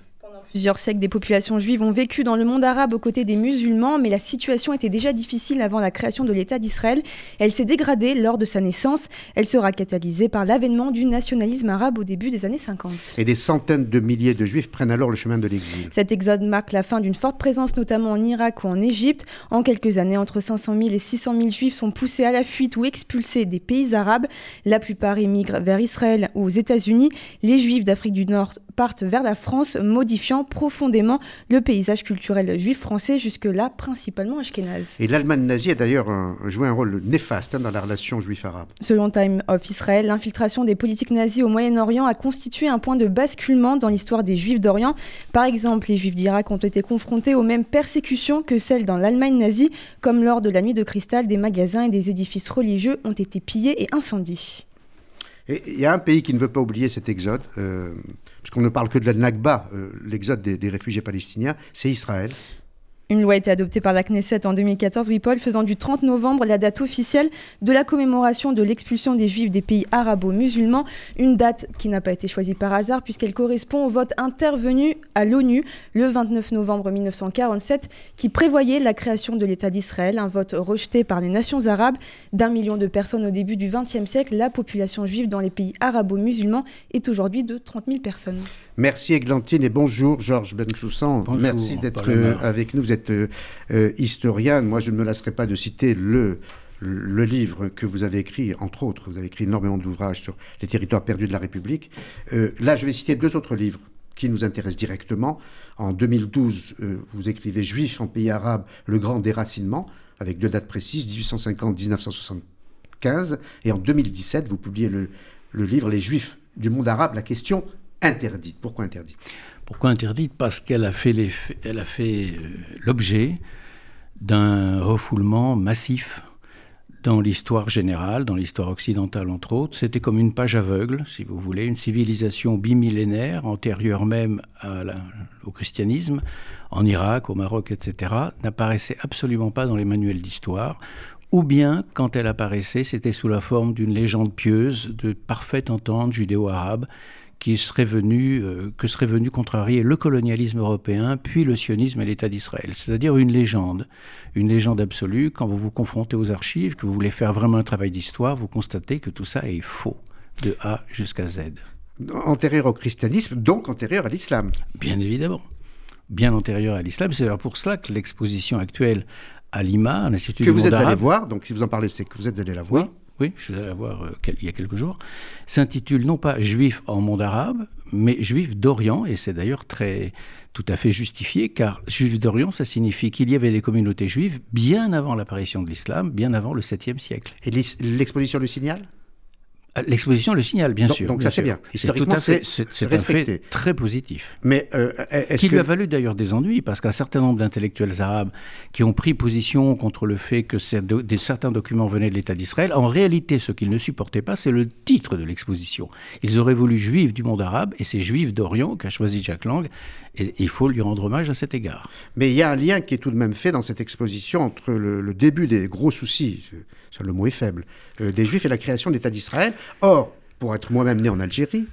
Speaker 6: Plusieurs siècles des populations juives ont vécu dans le monde arabe aux côtés des musulmans, mais la situation était déjà difficile avant la création de l'État d'Israël. Elle s'est dégradée lors de sa naissance. Elle sera catalysée par l'avènement du nationalisme arabe au début des années 50.
Speaker 2: Et des centaines de milliers de juifs prennent alors le chemin de l'exil.
Speaker 6: Cet exode marque la fin d'une forte présence, notamment en Irak ou en Égypte. En quelques années, entre 500 000 et 600 000 juifs sont poussés à la fuite ou expulsés des pays arabes. La plupart émigrent vers Israël ou aux États-Unis. Les juifs d'Afrique du Nord partent vers la France, modifiant profondément le paysage culturel juif français, jusque-là principalement ashkénaze.
Speaker 2: Et l'Allemagne nazie a d'ailleurs joué un rôle néfaste hein, dans la relation juif-arabe.
Speaker 6: Selon Time of Israel, l'infiltration des politiques nazies au Moyen-Orient a constitué un point de basculement dans l'histoire des juifs d'Orient. Par exemple, les juifs d'Irak ont été confrontés aux mêmes persécutions que celles dans l'Allemagne nazie, comme lors de la nuit de cristal, des magasins et des édifices religieux ont été pillés et incendiés.
Speaker 2: il y a un pays qui ne veut pas oublier cet exode, euh, puisqu'on ne parle que de la Nakba, euh, l'exode des, réfugiés palestiniens, c'est Israël.
Speaker 6: Une loi a été adoptée par la Knesset en 2014, oui Paul, faisant du 30 novembre la date officielle de la commémoration de l'expulsion des Juifs des pays arabo-musulmans, une date qui n'a pas été choisie par hasard puisqu'elle correspond au vote intervenu à l'ONU le 29 novembre 1947 qui prévoyait la création de l'État d'Israël, un vote rejeté par les nations arabes. D'un million de personnes au début du XXe siècle, la population juive dans les pays arabo-musulmans est aujourd'hui de 30 000 personnes.
Speaker 2: Merci Églantine et bonjour Georges Bensoussan. Merci d'être euh, avec nous. Vous êtes euh, euh, historien. Moi, je ne me lasserai pas de citer le, le livre que vous avez écrit, entre autres. Vous avez écrit énormément d'ouvrages sur les territoires perdus de la République. là, je vais citer deux autres livres qui nous intéressent directement. En 2012, vous écrivez Juifs en pays arabe, le grand déracinement, avec deux dates précises, 1850-1975. Et en 2017, vous publiez le, le livre Les Juifs du monde arabe, la question interdite. Pourquoi interdite?
Speaker 9: Pourquoi interdite? Parce qu'elle a fait euh, l'objet d'un refoulement massif dans l'histoire générale, dans l'histoire occidentale entre autres. C'était comme une page aveugle, si vous voulez, une civilisation bimillénaire, antérieure même au christianisme, en Irak, au Maroc, etc., n'apparaissait absolument pas dans les manuels d'histoire, ou bien, quand elle apparaissait, c'était sous la forme d'une légende pieuse de parfaite entente judéo-arabe qui serait venu, euh, que serait venu contrarier le colonialisme européen, puis le sionisme et l'État d'Israël. C'est-à-dire une légende, une légende absolue. Quand vous vous confrontez aux archives, que vous voulez faire vraiment un travail d'histoire, vous constatez que tout ça est faux, de A jusqu'à Z.
Speaker 2: Antérieur au christianisme, donc antérieur à l'islam.
Speaker 9: Bien évidemment. Bien antérieur à l'islam. C'est pour cela que l'exposition actuelle à Lima, à l'Institut
Speaker 2: Que vous
Speaker 9: êtes
Speaker 2: allé voir, donc si vous en parlez, c'est que vous êtes allé la voir.
Speaker 9: Oui, je suis allé la voir euh, il y a quelques jours, s'intitule non pas Juifs en monde arabe, mais Juifs d'Orient, et c'est d'ailleurs très tout à fait justifié, car Juifs d'Orient, ça signifie qu'il y avait des communautés juives bien avant l'apparition de l'islam, bien avant le 7e siècle.
Speaker 2: Et l'exposition du signal?
Speaker 9: L'exposition le signale, bien sûr.
Speaker 2: Donc ça c'est bien.
Speaker 9: Historiquement, c'est un fait très positif.
Speaker 2: Mais
Speaker 9: euh, qui lui a valu d'ailleurs des ennuis, parce qu'un certain nombre d'intellectuels arabes qui ont pris position contre le fait que certains documents venaient de l'État d'Israël, en réalité, ce qu'ils ne supportaient pas, c'est le titre de l'exposition. Ils auraient voulu juifs du monde arabe, et c'est juifs d'Orient qu'a choisi Jacques Lang, il faut lui rendre hommage à cet égard.
Speaker 2: Mais il y a un lien qui est tout de même fait dans cette exposition entre le, début des gros soucis, le mot est faible, euh, des Juifs et la création de l'État d'Israël. Or, pour être moi-même né en Algérie,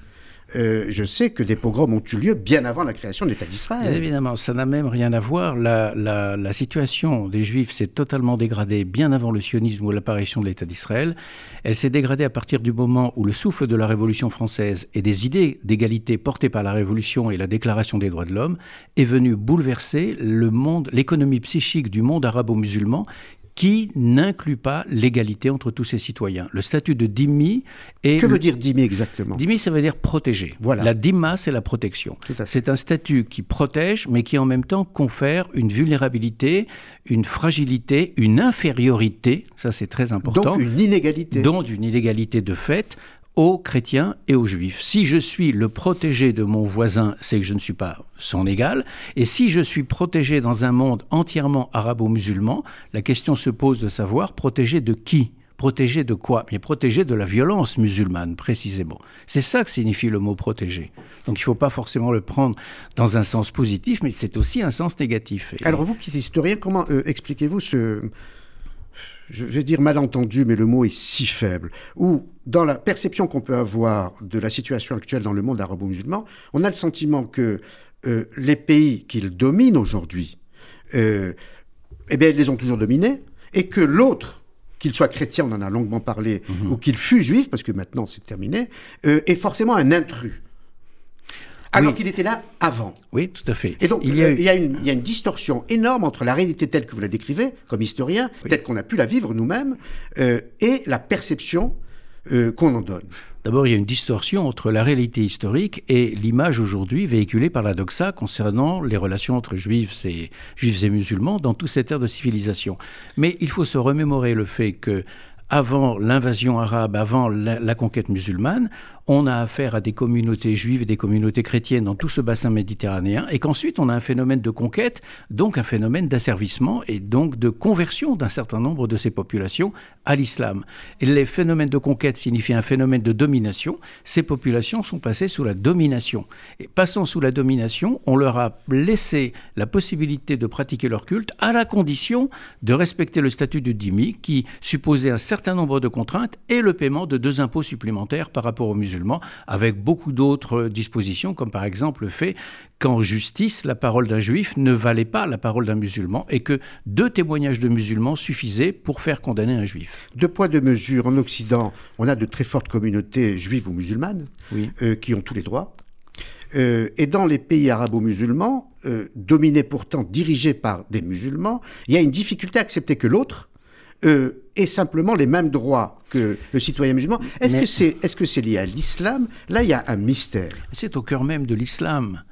Speaker 2: euh, je sais que des pogroms ont eu lieu bien avant la création de l'État d'Israël.
Speaker 9: Évidemment, ça n'a même rien à voir. La, situation des Juifs s'est totalement dégradée bien avant le sionisme ou l'apparition de l'État d'Israël. Elle s'est dégradée à partir du moment où le souffle de la Révolution française et des idées d'égalité portées par la Révolution et la Déclaration des droits de l'homme est venu bouleverser le monde, l'économie psychique du monde arabo-musulman qui n'inclut pas l'égalité entre tous ses citoyens. Le statut de dhimmi est...
Speaker 2: Que veut dire dhimmi exactement?
Speaker 9: Dhimmi, ça veut dire protéger. Voilà. La dhimma, c'est la protection. C'est un statut qui protège, mais qui en même temps confère une vulnérabilité, une fragilité, une infériorité, ça c'est très important.
Speaker 2: Donc une inégalité.
Speaker 9: Donc une inégalité de fait aux chrétiens et aux juifs. Si je suis le protégé de mon voisin, c'est que je ne suis pas son égal. Et si je suis protégé dans un monde entièrement arabo-musulman, la question se pose de savoir protégé de qui? Protégé de quoi? Mais protégé de la violence musulmane, précisément. C'est ça que signifie le mot protégé. Donc il ne faut pas forcément le prendre dans un sens positif, mais c'est aussi un sens négatif.
Speaker 2: Alors vous qui êtes historien, comment euh, expliquez-vous ce, je vais dire malentendu, mais le mot est si faible, où dans la perception qu'on peut avoir de la situation actuelle dans le monde arabo-musulman, on a le sentiment que euh, les pays qu'ils dominent aujourd'hui, euh, eh bien, ils les ont toujours dominés, et que l'autre, qu'il soit chrétien, on en a longuement parlé, mhm. ou qu'il fût juif, parce que maintenant c'est terminé, euh, est forcément un intrus alors qu'il était là avant.
Speaker 9: Oui, tout à fait.
Speaker 2: Et donc, il y, a, une, distorsion énorme entre la réalité telle que vous la décrivez, comme historien, telle qu'on a pu la vivre nous-mêmes, euh, et la perception euh, qu'on en donne.
Speaker 9: D'abord, il y a une distorsion entre la réalité historique et l'image aujourd'hui véhiculée par la doxa concernant les relations entre juifs et, juifs et musulmans dans toute cette ère de civilisation. Mais il faut se remémorer le fait que avant l'invasion arabe, avant la, conquête musulmane, on a affaire à des communautés juives et des communautés chrétiennes dans tout ce bassin méditerranéen, et qu'ensuite on a un phénomène de conquête, donc un phénomène d'asservissement et donc de conversion d'un certain nombre de ces populations à l'islam. Et les phénomènes de conquête signifient un phénomène de domination. Ces populations sont passées sous la domination. Et passant sous la domination, on leur a laissé la possibilité de pratiquer leur culte à la condition de respecter le statut de dhimmi qui supposait un certain nombre de contraintes et le paiement de deux impôts supplémentaires par rapport aux musulmans, avec beaucoup d'autres dispositions, comme par exemple le fait qu'en justice, la parole d'un juif ne valait pas la parole d'un musulman et que deux témoignages de musulmans suffisaient pour faire condamner un juif.
Speaker 2: Deux poids, deux mesures. En Occident, on a de très fortes communautés juives ou musulmanes euh, qui ont tous les droits. Euh, et dans les pays arabo-musulmans, euh, dominés pourtant, dirigés par des musulmans, il y a une difficulté à accepter que l'autre ait simplement les mêmes droits que le citoyen musulman. Est-ce que c'est est -ce c'est lié à l'islam? Là, il y a un mystère.
Speaker 9: C'est au cœur même de l'islam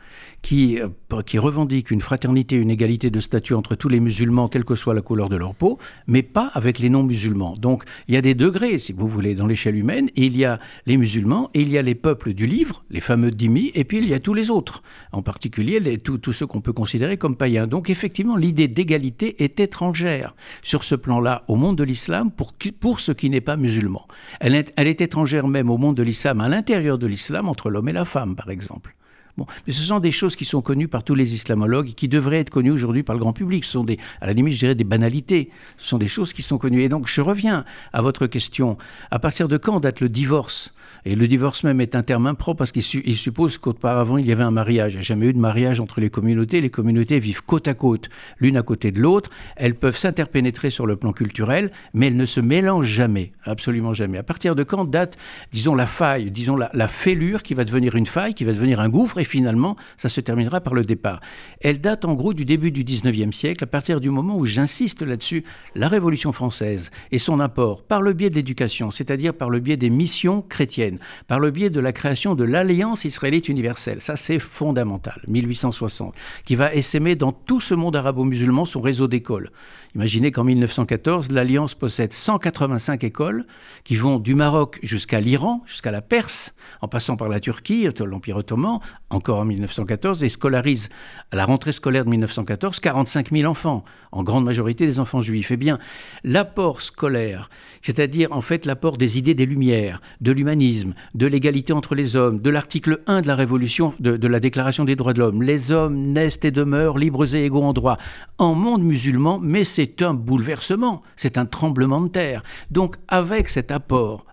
Speaker 9: qui, euh, qui revendique une fraternité, une égalité de statut entre tous les musulmans, quelle que soit la couleur de leur peau, mais pas avec les non-musulmans. Donc il y a des degrés, si vous voulez, dans l'échelle humaine. il y a les musulmans, et il y a les peuples du livre, les fameux dhimmi, et puis il y a tous les autres, en particulier tous ceux qu'on peut considérer comme païens. Donc effectivement, l'idée d'égalité est étrangère sur ce plan-là au monde de l'islam pour, ce qui n'est pas musulman. Elle est étrangère même au monde de l'islam, à l'intérieur de l'islam, entre l'homme et la femme, par exemple. Bon, mais ce sont des choses qui sont connues par tous les islamologues et qui devraient être connues aujourd'hui par le grand public. Ce sont des, à la limite, je dirais des banalités. Ce sont des choses qui sont connues. Et donc, je reviens à votre question. À partir de quand date le divorce? Et le divorce même est un terme impropre parce qu'il suppose qu'auparavant il y avait un mariage. Il n'y a jamais eu de mariage entre les communautés. Les communautés vivent côte à côte, l'une à côté de l'autre. Elles peuvent s'interpénétrer sur le plan culturel, mais elles ne se mélangent jamais, absolument jamais. À partir de quand date, disons, la faille, disons, la, fêlure qui va devenir une faille, qui va devenir un gouffre, et finalement, ça se terminera par le départ. Elle date en gros du début du 19e siècle, à partir du moment où j'insiste là-dessus, la Révolution française et son apport par le biais de l'éducation, c'est-à-dire par le biais des missions chrétiennes par le biais de la création de l'Alliance israélite universelle. Ça, c'est fondamental, 1860, qui va essaimer dans tout ce monde arabo-musulman son réseau d'écoles. Imaginez qu'en 1914, l'Alliance possède 185 écoles qui vont du Maroc jusqu'à l'Iran, jusqu'à la Perse, en passant par la Turquie, l'Empire ottoman, encore en 1914, et scolarise à la rentrée scolaire de 1914 45 000 enfants, en grande majorité des enfants juifs. Eh bien, l'apport scolaire, c'est-à-dire en fait l'apport des idées des Lumières, de l'humanisme, de l'égalité entre les hommes, de l'article 1 de la Révolution, de, la Déclaration des droits de l'homme, les hommes naissent et demeurent libres et égaux en droit, en monde musulman, mais c'est c'est un bouleversement, c'est un tremblement de terre. Donc avec cet apport,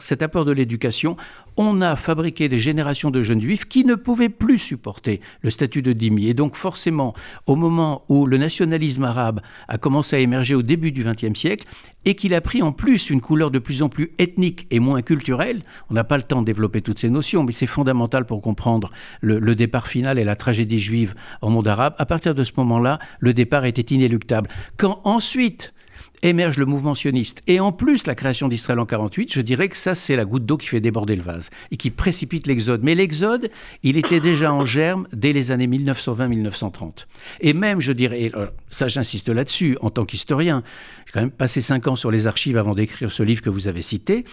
Speaker 9: cet de l'éducation, on a fabriqué des générations de jeunes juifs qui ne pouvaient plus supporter le statut de dhimmi. Et donc forcément, au moment où le nationalisme arabe a commencé à émerger au début du XXe siècle, et qu'il a pris en plus une couleur de plus en plus ethnique et moins culturelle, on n'a pas le temps de développer toutes ces notions, mais c'est fondamental pour comprendre le, le départ final et la tragédie juive au monde arabe. À partir de ce moment-là, le départ était inéluctable. Quand ensuite émerge le mouvement sioniste et en plus la création d'Israël en 48, je dirais que ça c'est la goutte d'eau qui fait déborder le vase et qui précipite l'exode. Mais l'exode, il était déjà en germe dès les années 1920-1930. Et même, je dirais, ça j'insiste là-dessus en tant qu'historien, j'ai quand même passé cinq ans sur les archives avant d'écrire ce livre que vous avez cité,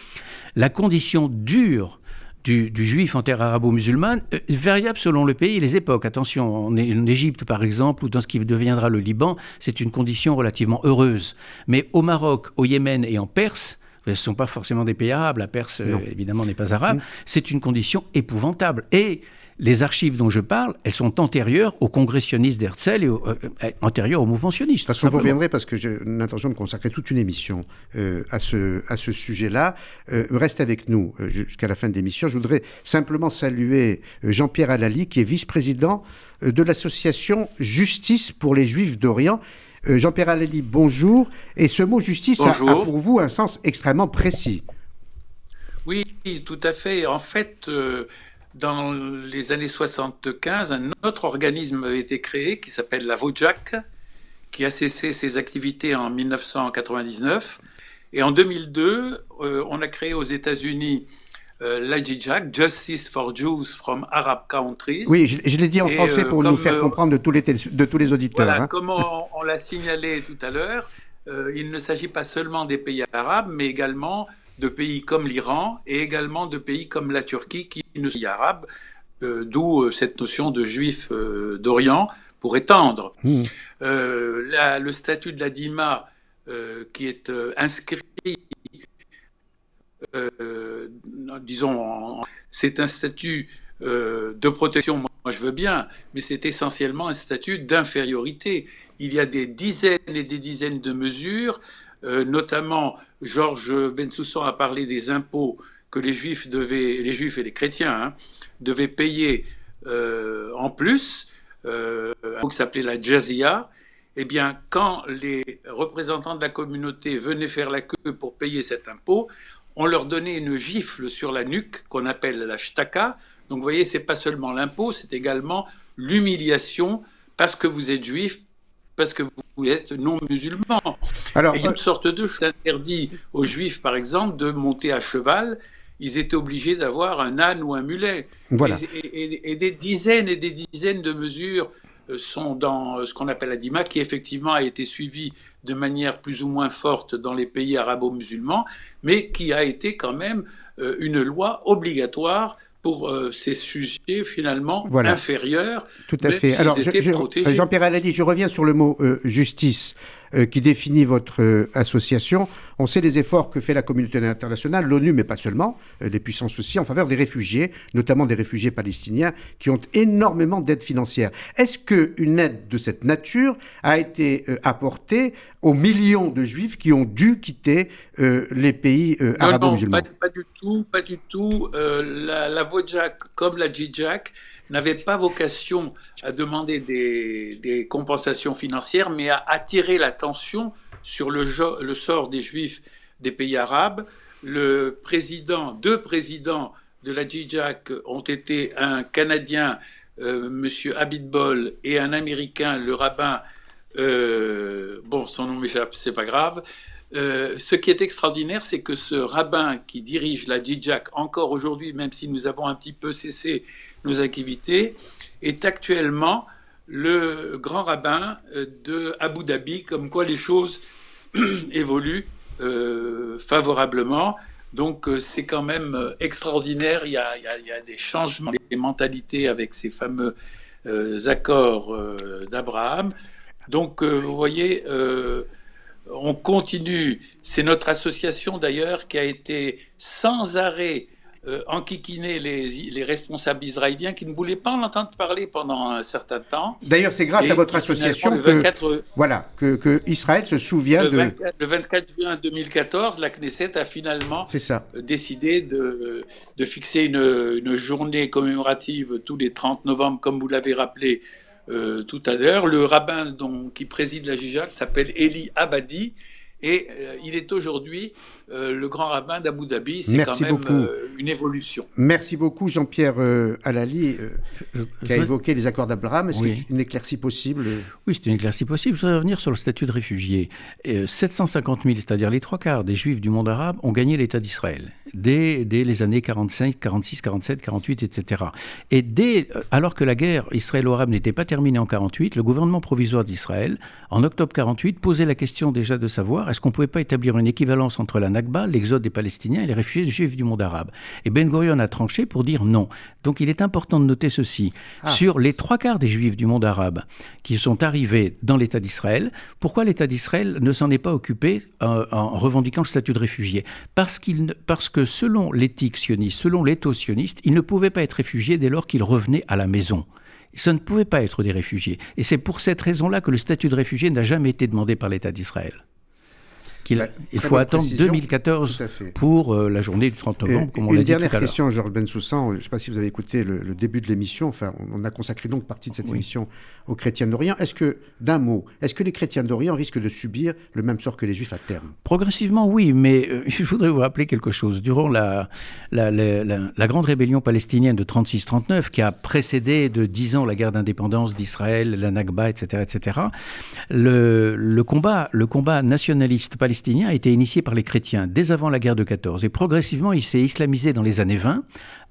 Speaker 9: la condition dure du, juif en terre arabo-musulmane, euh, variable selon le pays et les époques. Attention, en, Égypte par exemple, ou dans ce qui deviendra le Liban, c'est une condition relativement heureuse. Mais au Maroc, au Yémen et en Perse, ce ne sont pas forcément des pays arabes, la Perse euh, évidemment n'est pas arabe, mm. c'est une condition épouvantable. Et les archives dont je parle, elles sont antérieures aux congressionnistes d'Herzl et euh, euh, antérieures au mouvement sioniste.
Speaker 2: Parce qu'on reviendrait, parce que j'ai l'intention de consacrer toute une émission euh, à ce, à ce sujet-là. reste avec nous jusqu'à la fin de l'émission. Je voudrais simplement saluer Jean-Pierre Alali, qui est vice-président de l'association Justice pour les Juifs d'Orient. Jean-Pierre Alali, bonjour. Et ce mot justice a, pour vous un sens extrêmement précis.
Speaker 10: Oui, tout à fait. En fait, dans les années 75, un autre organisme avait été créé qui s'appelle la VOJAC, qui a cessé ses activités en 1999. Et en 2002, euh, on a créé aux États-Unis euh, l'IGJAC, Justice for Jews from Arab Countries.
Speaker 2: Oui, je, l'ai dit en français euh, pour nous faire comprendre de tous les, de tous les auditeurs.
Speaker 10: Voilà, hein. comme on, l'a signalé tout à l'heure, il ne s'agit pas seulement des pays arabes, mais également de pays comme l'Iran et également de pays comme la Turquie qui ne sont pas arabes, euh, d'où cette notion de juifs d'Orient pour étendre. Mmh. le statut de la Dima qui est inscrit, disons, c'est un statut de protection, moi je veux bien, mais c'est essentiellement un statut d'infériorité. Il y a des dizaines et des dizaines de mesures, euh, notamment Georges Bensoussan a parlé des impôts que les juifs devaient, les juifs et les chrétiens hein, devaient payer euh, en plus, euh, un qui s'appelait la jazia. Eh bien, quand les représentants de la communauté venaient faire la queue pour payer cet impôt, on leur donnait une gifle sur la nuque qu'on appelle la shtaka, donc vous voyez, c'est pas seulement l'impôt, c'est également l'humiliation parce que vous êtes juif, parce que vous êtes non musulman. Alors, il y a une sorte de interdit aux juifs, par exemple, de monter à cheval. Ils étaient obligés d'avoir un âne ou un mulet. Voilà. Et, des dizaines et des dizaines de mesures euh, sont dans euh, ce qu'on appelle la DIMA, qui effectivement a été suivie de manière plus ou moins forte dans les pays arabo-musulmans, mais qui a été quand même euh, une loi obligatoire pour euh, ces sujets finalement inférieurs.
Speaker 2: Tout à fait. Alors, Jean-Pierre Alali, je reviens sur le mot euh, justice. Euh, qui définit votre euh, association. On sait les efforts que fait la communauté internationale, l'ONU, mais pas seulement, euh, les puissances aussi, en faveur des réfugiés, notamment des réfugiés palestiniens, qui ont énormément d'aide financière. Est-ce qu'une aide de cette nature a été apportée aux millions de juifs qui ont dû quitter les pays arabo-musulmans
Speaker 10: non, pas, du tout, pas du tout. la, la Vojak, comme la Jijak, n'avait pas vocation à demander des, compensations financières, mais à attirer l'attention sur le, sort des juifs des pays arabes. Le président, deux présidents de la JIJAC ont été un Canadien, euh, Monsieur Abitbol, et un Américain, le rabbin, euh, bon, son nom m'échappe, c'est pas grave. Euh, ce qui est extraordinaire, c'est que ce rabbin qui dirige la JIJAC encore aujourd'hui, même si nous avons un petit peu cessé nos activités, est actuellement le grand rabbin euh, de Abu Dhabi, comme quoi les choses évoluent euh, favorablement. Donc euh, c'est quand même extraordinaire, il y, a, des changements des mentalités avec ces fameux accords d'Abraham. Donc vous voyez, on continue, c'est notre association d'ailleurs qui a été sans arrêt euh, enquiquiner les, les, responsables israéliens qui ne voulaient pas en entendre parler pendant un certain temps.
Speaker 2: D'ailleurs, c'est grâce à votre association que, voilà, que, Israël se souvient
Speaker 10: de... le 24 juin 2014, la Knesset a finalement ça. Euh, décidé de, de fixer une, une, journée commémorative tous les 30 novembre, comme vous l'avez rappelé euh, tout à l'heure. Le rabbin dont, qui préside la Jijak s'appelle Eli Abadi et euh, il est aujourd'hui euh, le grand rabbin d'Abu Dhabi. C'est quand même euh, une évolution.
Speaker 2: Merci beaucoup, Jean-Pierre Alali, qui a évoqué les accords d'Abraham. Est-ce qu'il y a une éclaircie possible?
Speaker 9: Oui, c'est une éclaircie possible. Je voudrais revenir sur le statut de réfugié. 750 000, c'est-à-dire les trois quarts des juifs du monde arabe, ont gagné l'État d'Israël dès, dès, les années 45, 46, 47, 48, etc. Et dès, alors que la guerre israélo-arabe n'était pas terminée en 48, le gouvernement provisoire d'Israël, en octobre 48, posait la question déjà de savoir est-ce qu'on ne pouvait pas établir une équivalence entre la Nakba, l'exode des Palestiniens et les réfugiés juifs du monde arabe Et Ben Gurion a tranché pour dire non. Donc il est important de noter ceci. Ah. Sur les trois quarts des juifs du monde arabe qui sont arrivés dans l'État d'Israël, pourquoi l'État d'Israël ne s'en est pas occupé euh, en revendiquant le statut de réfugié? Parce, qu'il, parce que selon l'éthique sioniste, selon l'éthos sioniste, ils ne pouvaient pas être réfugiés dès lors qu'ils revenaient à la maison. Ce ne pouvaient pas être des réfugiés. Et c'est pour cette raison-là que le statut de réfugié n'a jamais été demandé par l'État d'Israël il faut attendre 2014 pour euh, la journée du 30 novembre, comme on l'a dit
Speaker 2: Une dernière question, Georges Bensoussan. Je ne sais pas si vous avez écouté le, début de l'émission. Enfin, on a consacré donc partie de cette émission aux chrétiens d'Orient. Est-ce que, d'un mot, est-ce que les chrétiens d'Orient risquent de subir le même sort que les juifs à terme?
Speaker 9: Progressivement, oui, mais euh, je voudrais vous rappeler quelque chose. Durant la, la, la, grande rébellion palestinienne de 36-39, qui a précédé de 10 ans la guerre d'indépendance d'Israël, la Nakba, etc., etc., le, le, combat, le combat nationaliste palestinien palestinien a été initié par les chrétiens dès avant la guerre de 14 et progressivement il s'est islamisé dans les années 20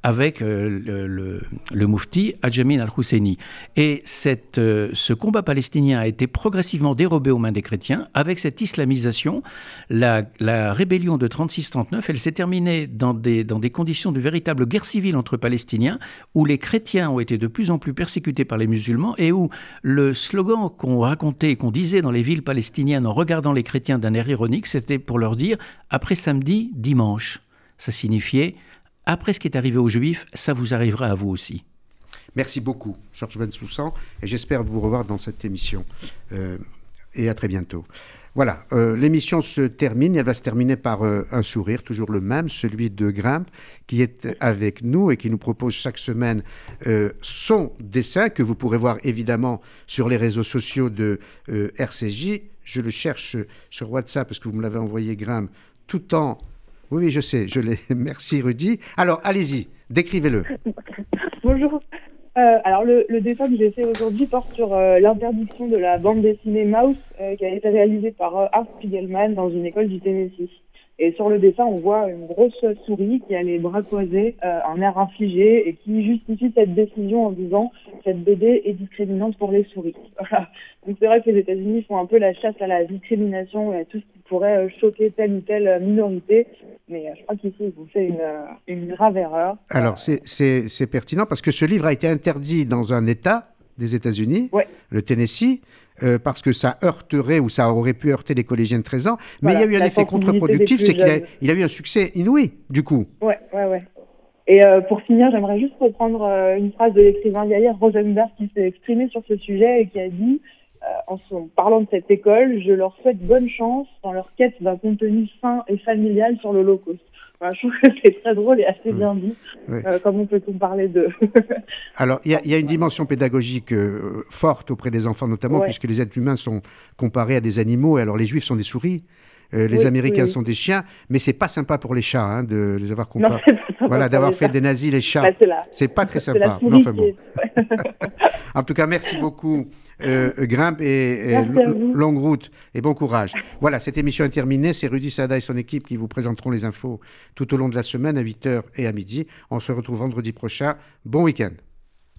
Speaker 9: avec euh, le, le, le, Mufti Adjamin al-Husseini. Et cette, euh, ce combat palestinien a été progressivement dérobé aux mains des chrétiens avec cette islamisation. La, la rébellion de 36-39, elle s'est terminée dans des, dans des conditions de véritable guerre civile entre Palestiniens, où les chrétiens ont été de plus en plus persécutés par les musulmans et où le slogan qu'on racontait, qu'on disait dans les villes palestiniennes en regardant les chrétiens d'un air ironique, c'était pour leur dire après samedi, dimanche. Ça signifiait après ce qui est arrivé aux Juifs, ça vous arrivera à vous aussi.
Speaker 2: Merci beaucoup, Georges Bensoussan, et j'espère vous revoir dans cette émission. Euh, et à très bientôt. Voilà, euh, l'émission se termine, elle va se terminer par euh, un sourire, toujours le même, celui de Grimpe, qui est avec nous et qui nous propose chaque semaine son dessin, que vous pourrez voir évidemment sur les réseaux sociaux de RCJ. Je le cherche sur WhatsApp parce que vous me l'avez envoyé, Grimpe, tout en... Oui, oui, je sais, je l'ai. Merci, Rudy. Alors, allez-y, décrivez-le.
Speaker 11: Bonjour. Euh, alors le, le, dessin que j'ai fait aujourd'hui porte sur euh, l'interdiction de la bande dessinée Mouse euh, qui a été réalisée par Art Spiegelman dans une école du Tennessee. Et sur le dessin, on voit une grosse souris qui a les bras croisés, un air infligé et qui justifie cette décision en disant cette BD est discriminante pour les souris. Voilà. Donc c'est vrai que les États-Unis font un peu la chasse à la discrimination et à tout ce qui pourrait choquer telle ou telle minorité. Mais je crois qu'ici, ils ont fait une, une grave erreur.
Speaker 2: Alors, c'est pertinent parce que ce livre a été interdit dans un État des États-Unis,
Speaker 11: ouais.
Speaker 2: le Tennessee, euh, parce que ça heurterait ou ça aurait pu heurter les collégiens de 13 ans. Mais voilà, il y a eu un effet contre-productif, c'est qu'il a, il a eu un succès inouï, du coup.
Speaker 11: Ouais, ouais, ouais. Et euh, pour finir, j'aimerais juste reprendre euh, une phrase de l'écrivain Yair Rosenberg qui s'est exprimé sur ce sujet et qui a dit en, en, parlant de cette école, je leur souhaite bonne chance dans leur quête d'un contenu sain et familial sur l'Holocauste. Enfin, je trouve que c'est très drôle et assez bien dit. Oui. Euh, comment peut-on parler de...
Speaker 2: Alors, il y, y, a une dimension pédagogique euh, forte auprès des enfants, notamment, ouais. puisque les êtres humains sont comparés à des animaux. Et alors, les juifs sont des souris. Euh, les oui, Américains oui. sont des chiens, mais c'est pas sympa pour les chats hein, de les avoir comparés. Voilà, d'avoir fait des nazis les chats.
Speaker 11: Bah,
Speaker 2: c'est pas très sympa. Non, enfin, bon. en tout cas, merci beaucoup, euh, Grimpe et, et longue route et bon courage. Voilà, cette émission est terminée. C'est Rudy Sada et son équipe qui vous présenteront les infos tout au long de la semaine à 8h et à midi. On se retrouve vendredi prochain. Bon week-end.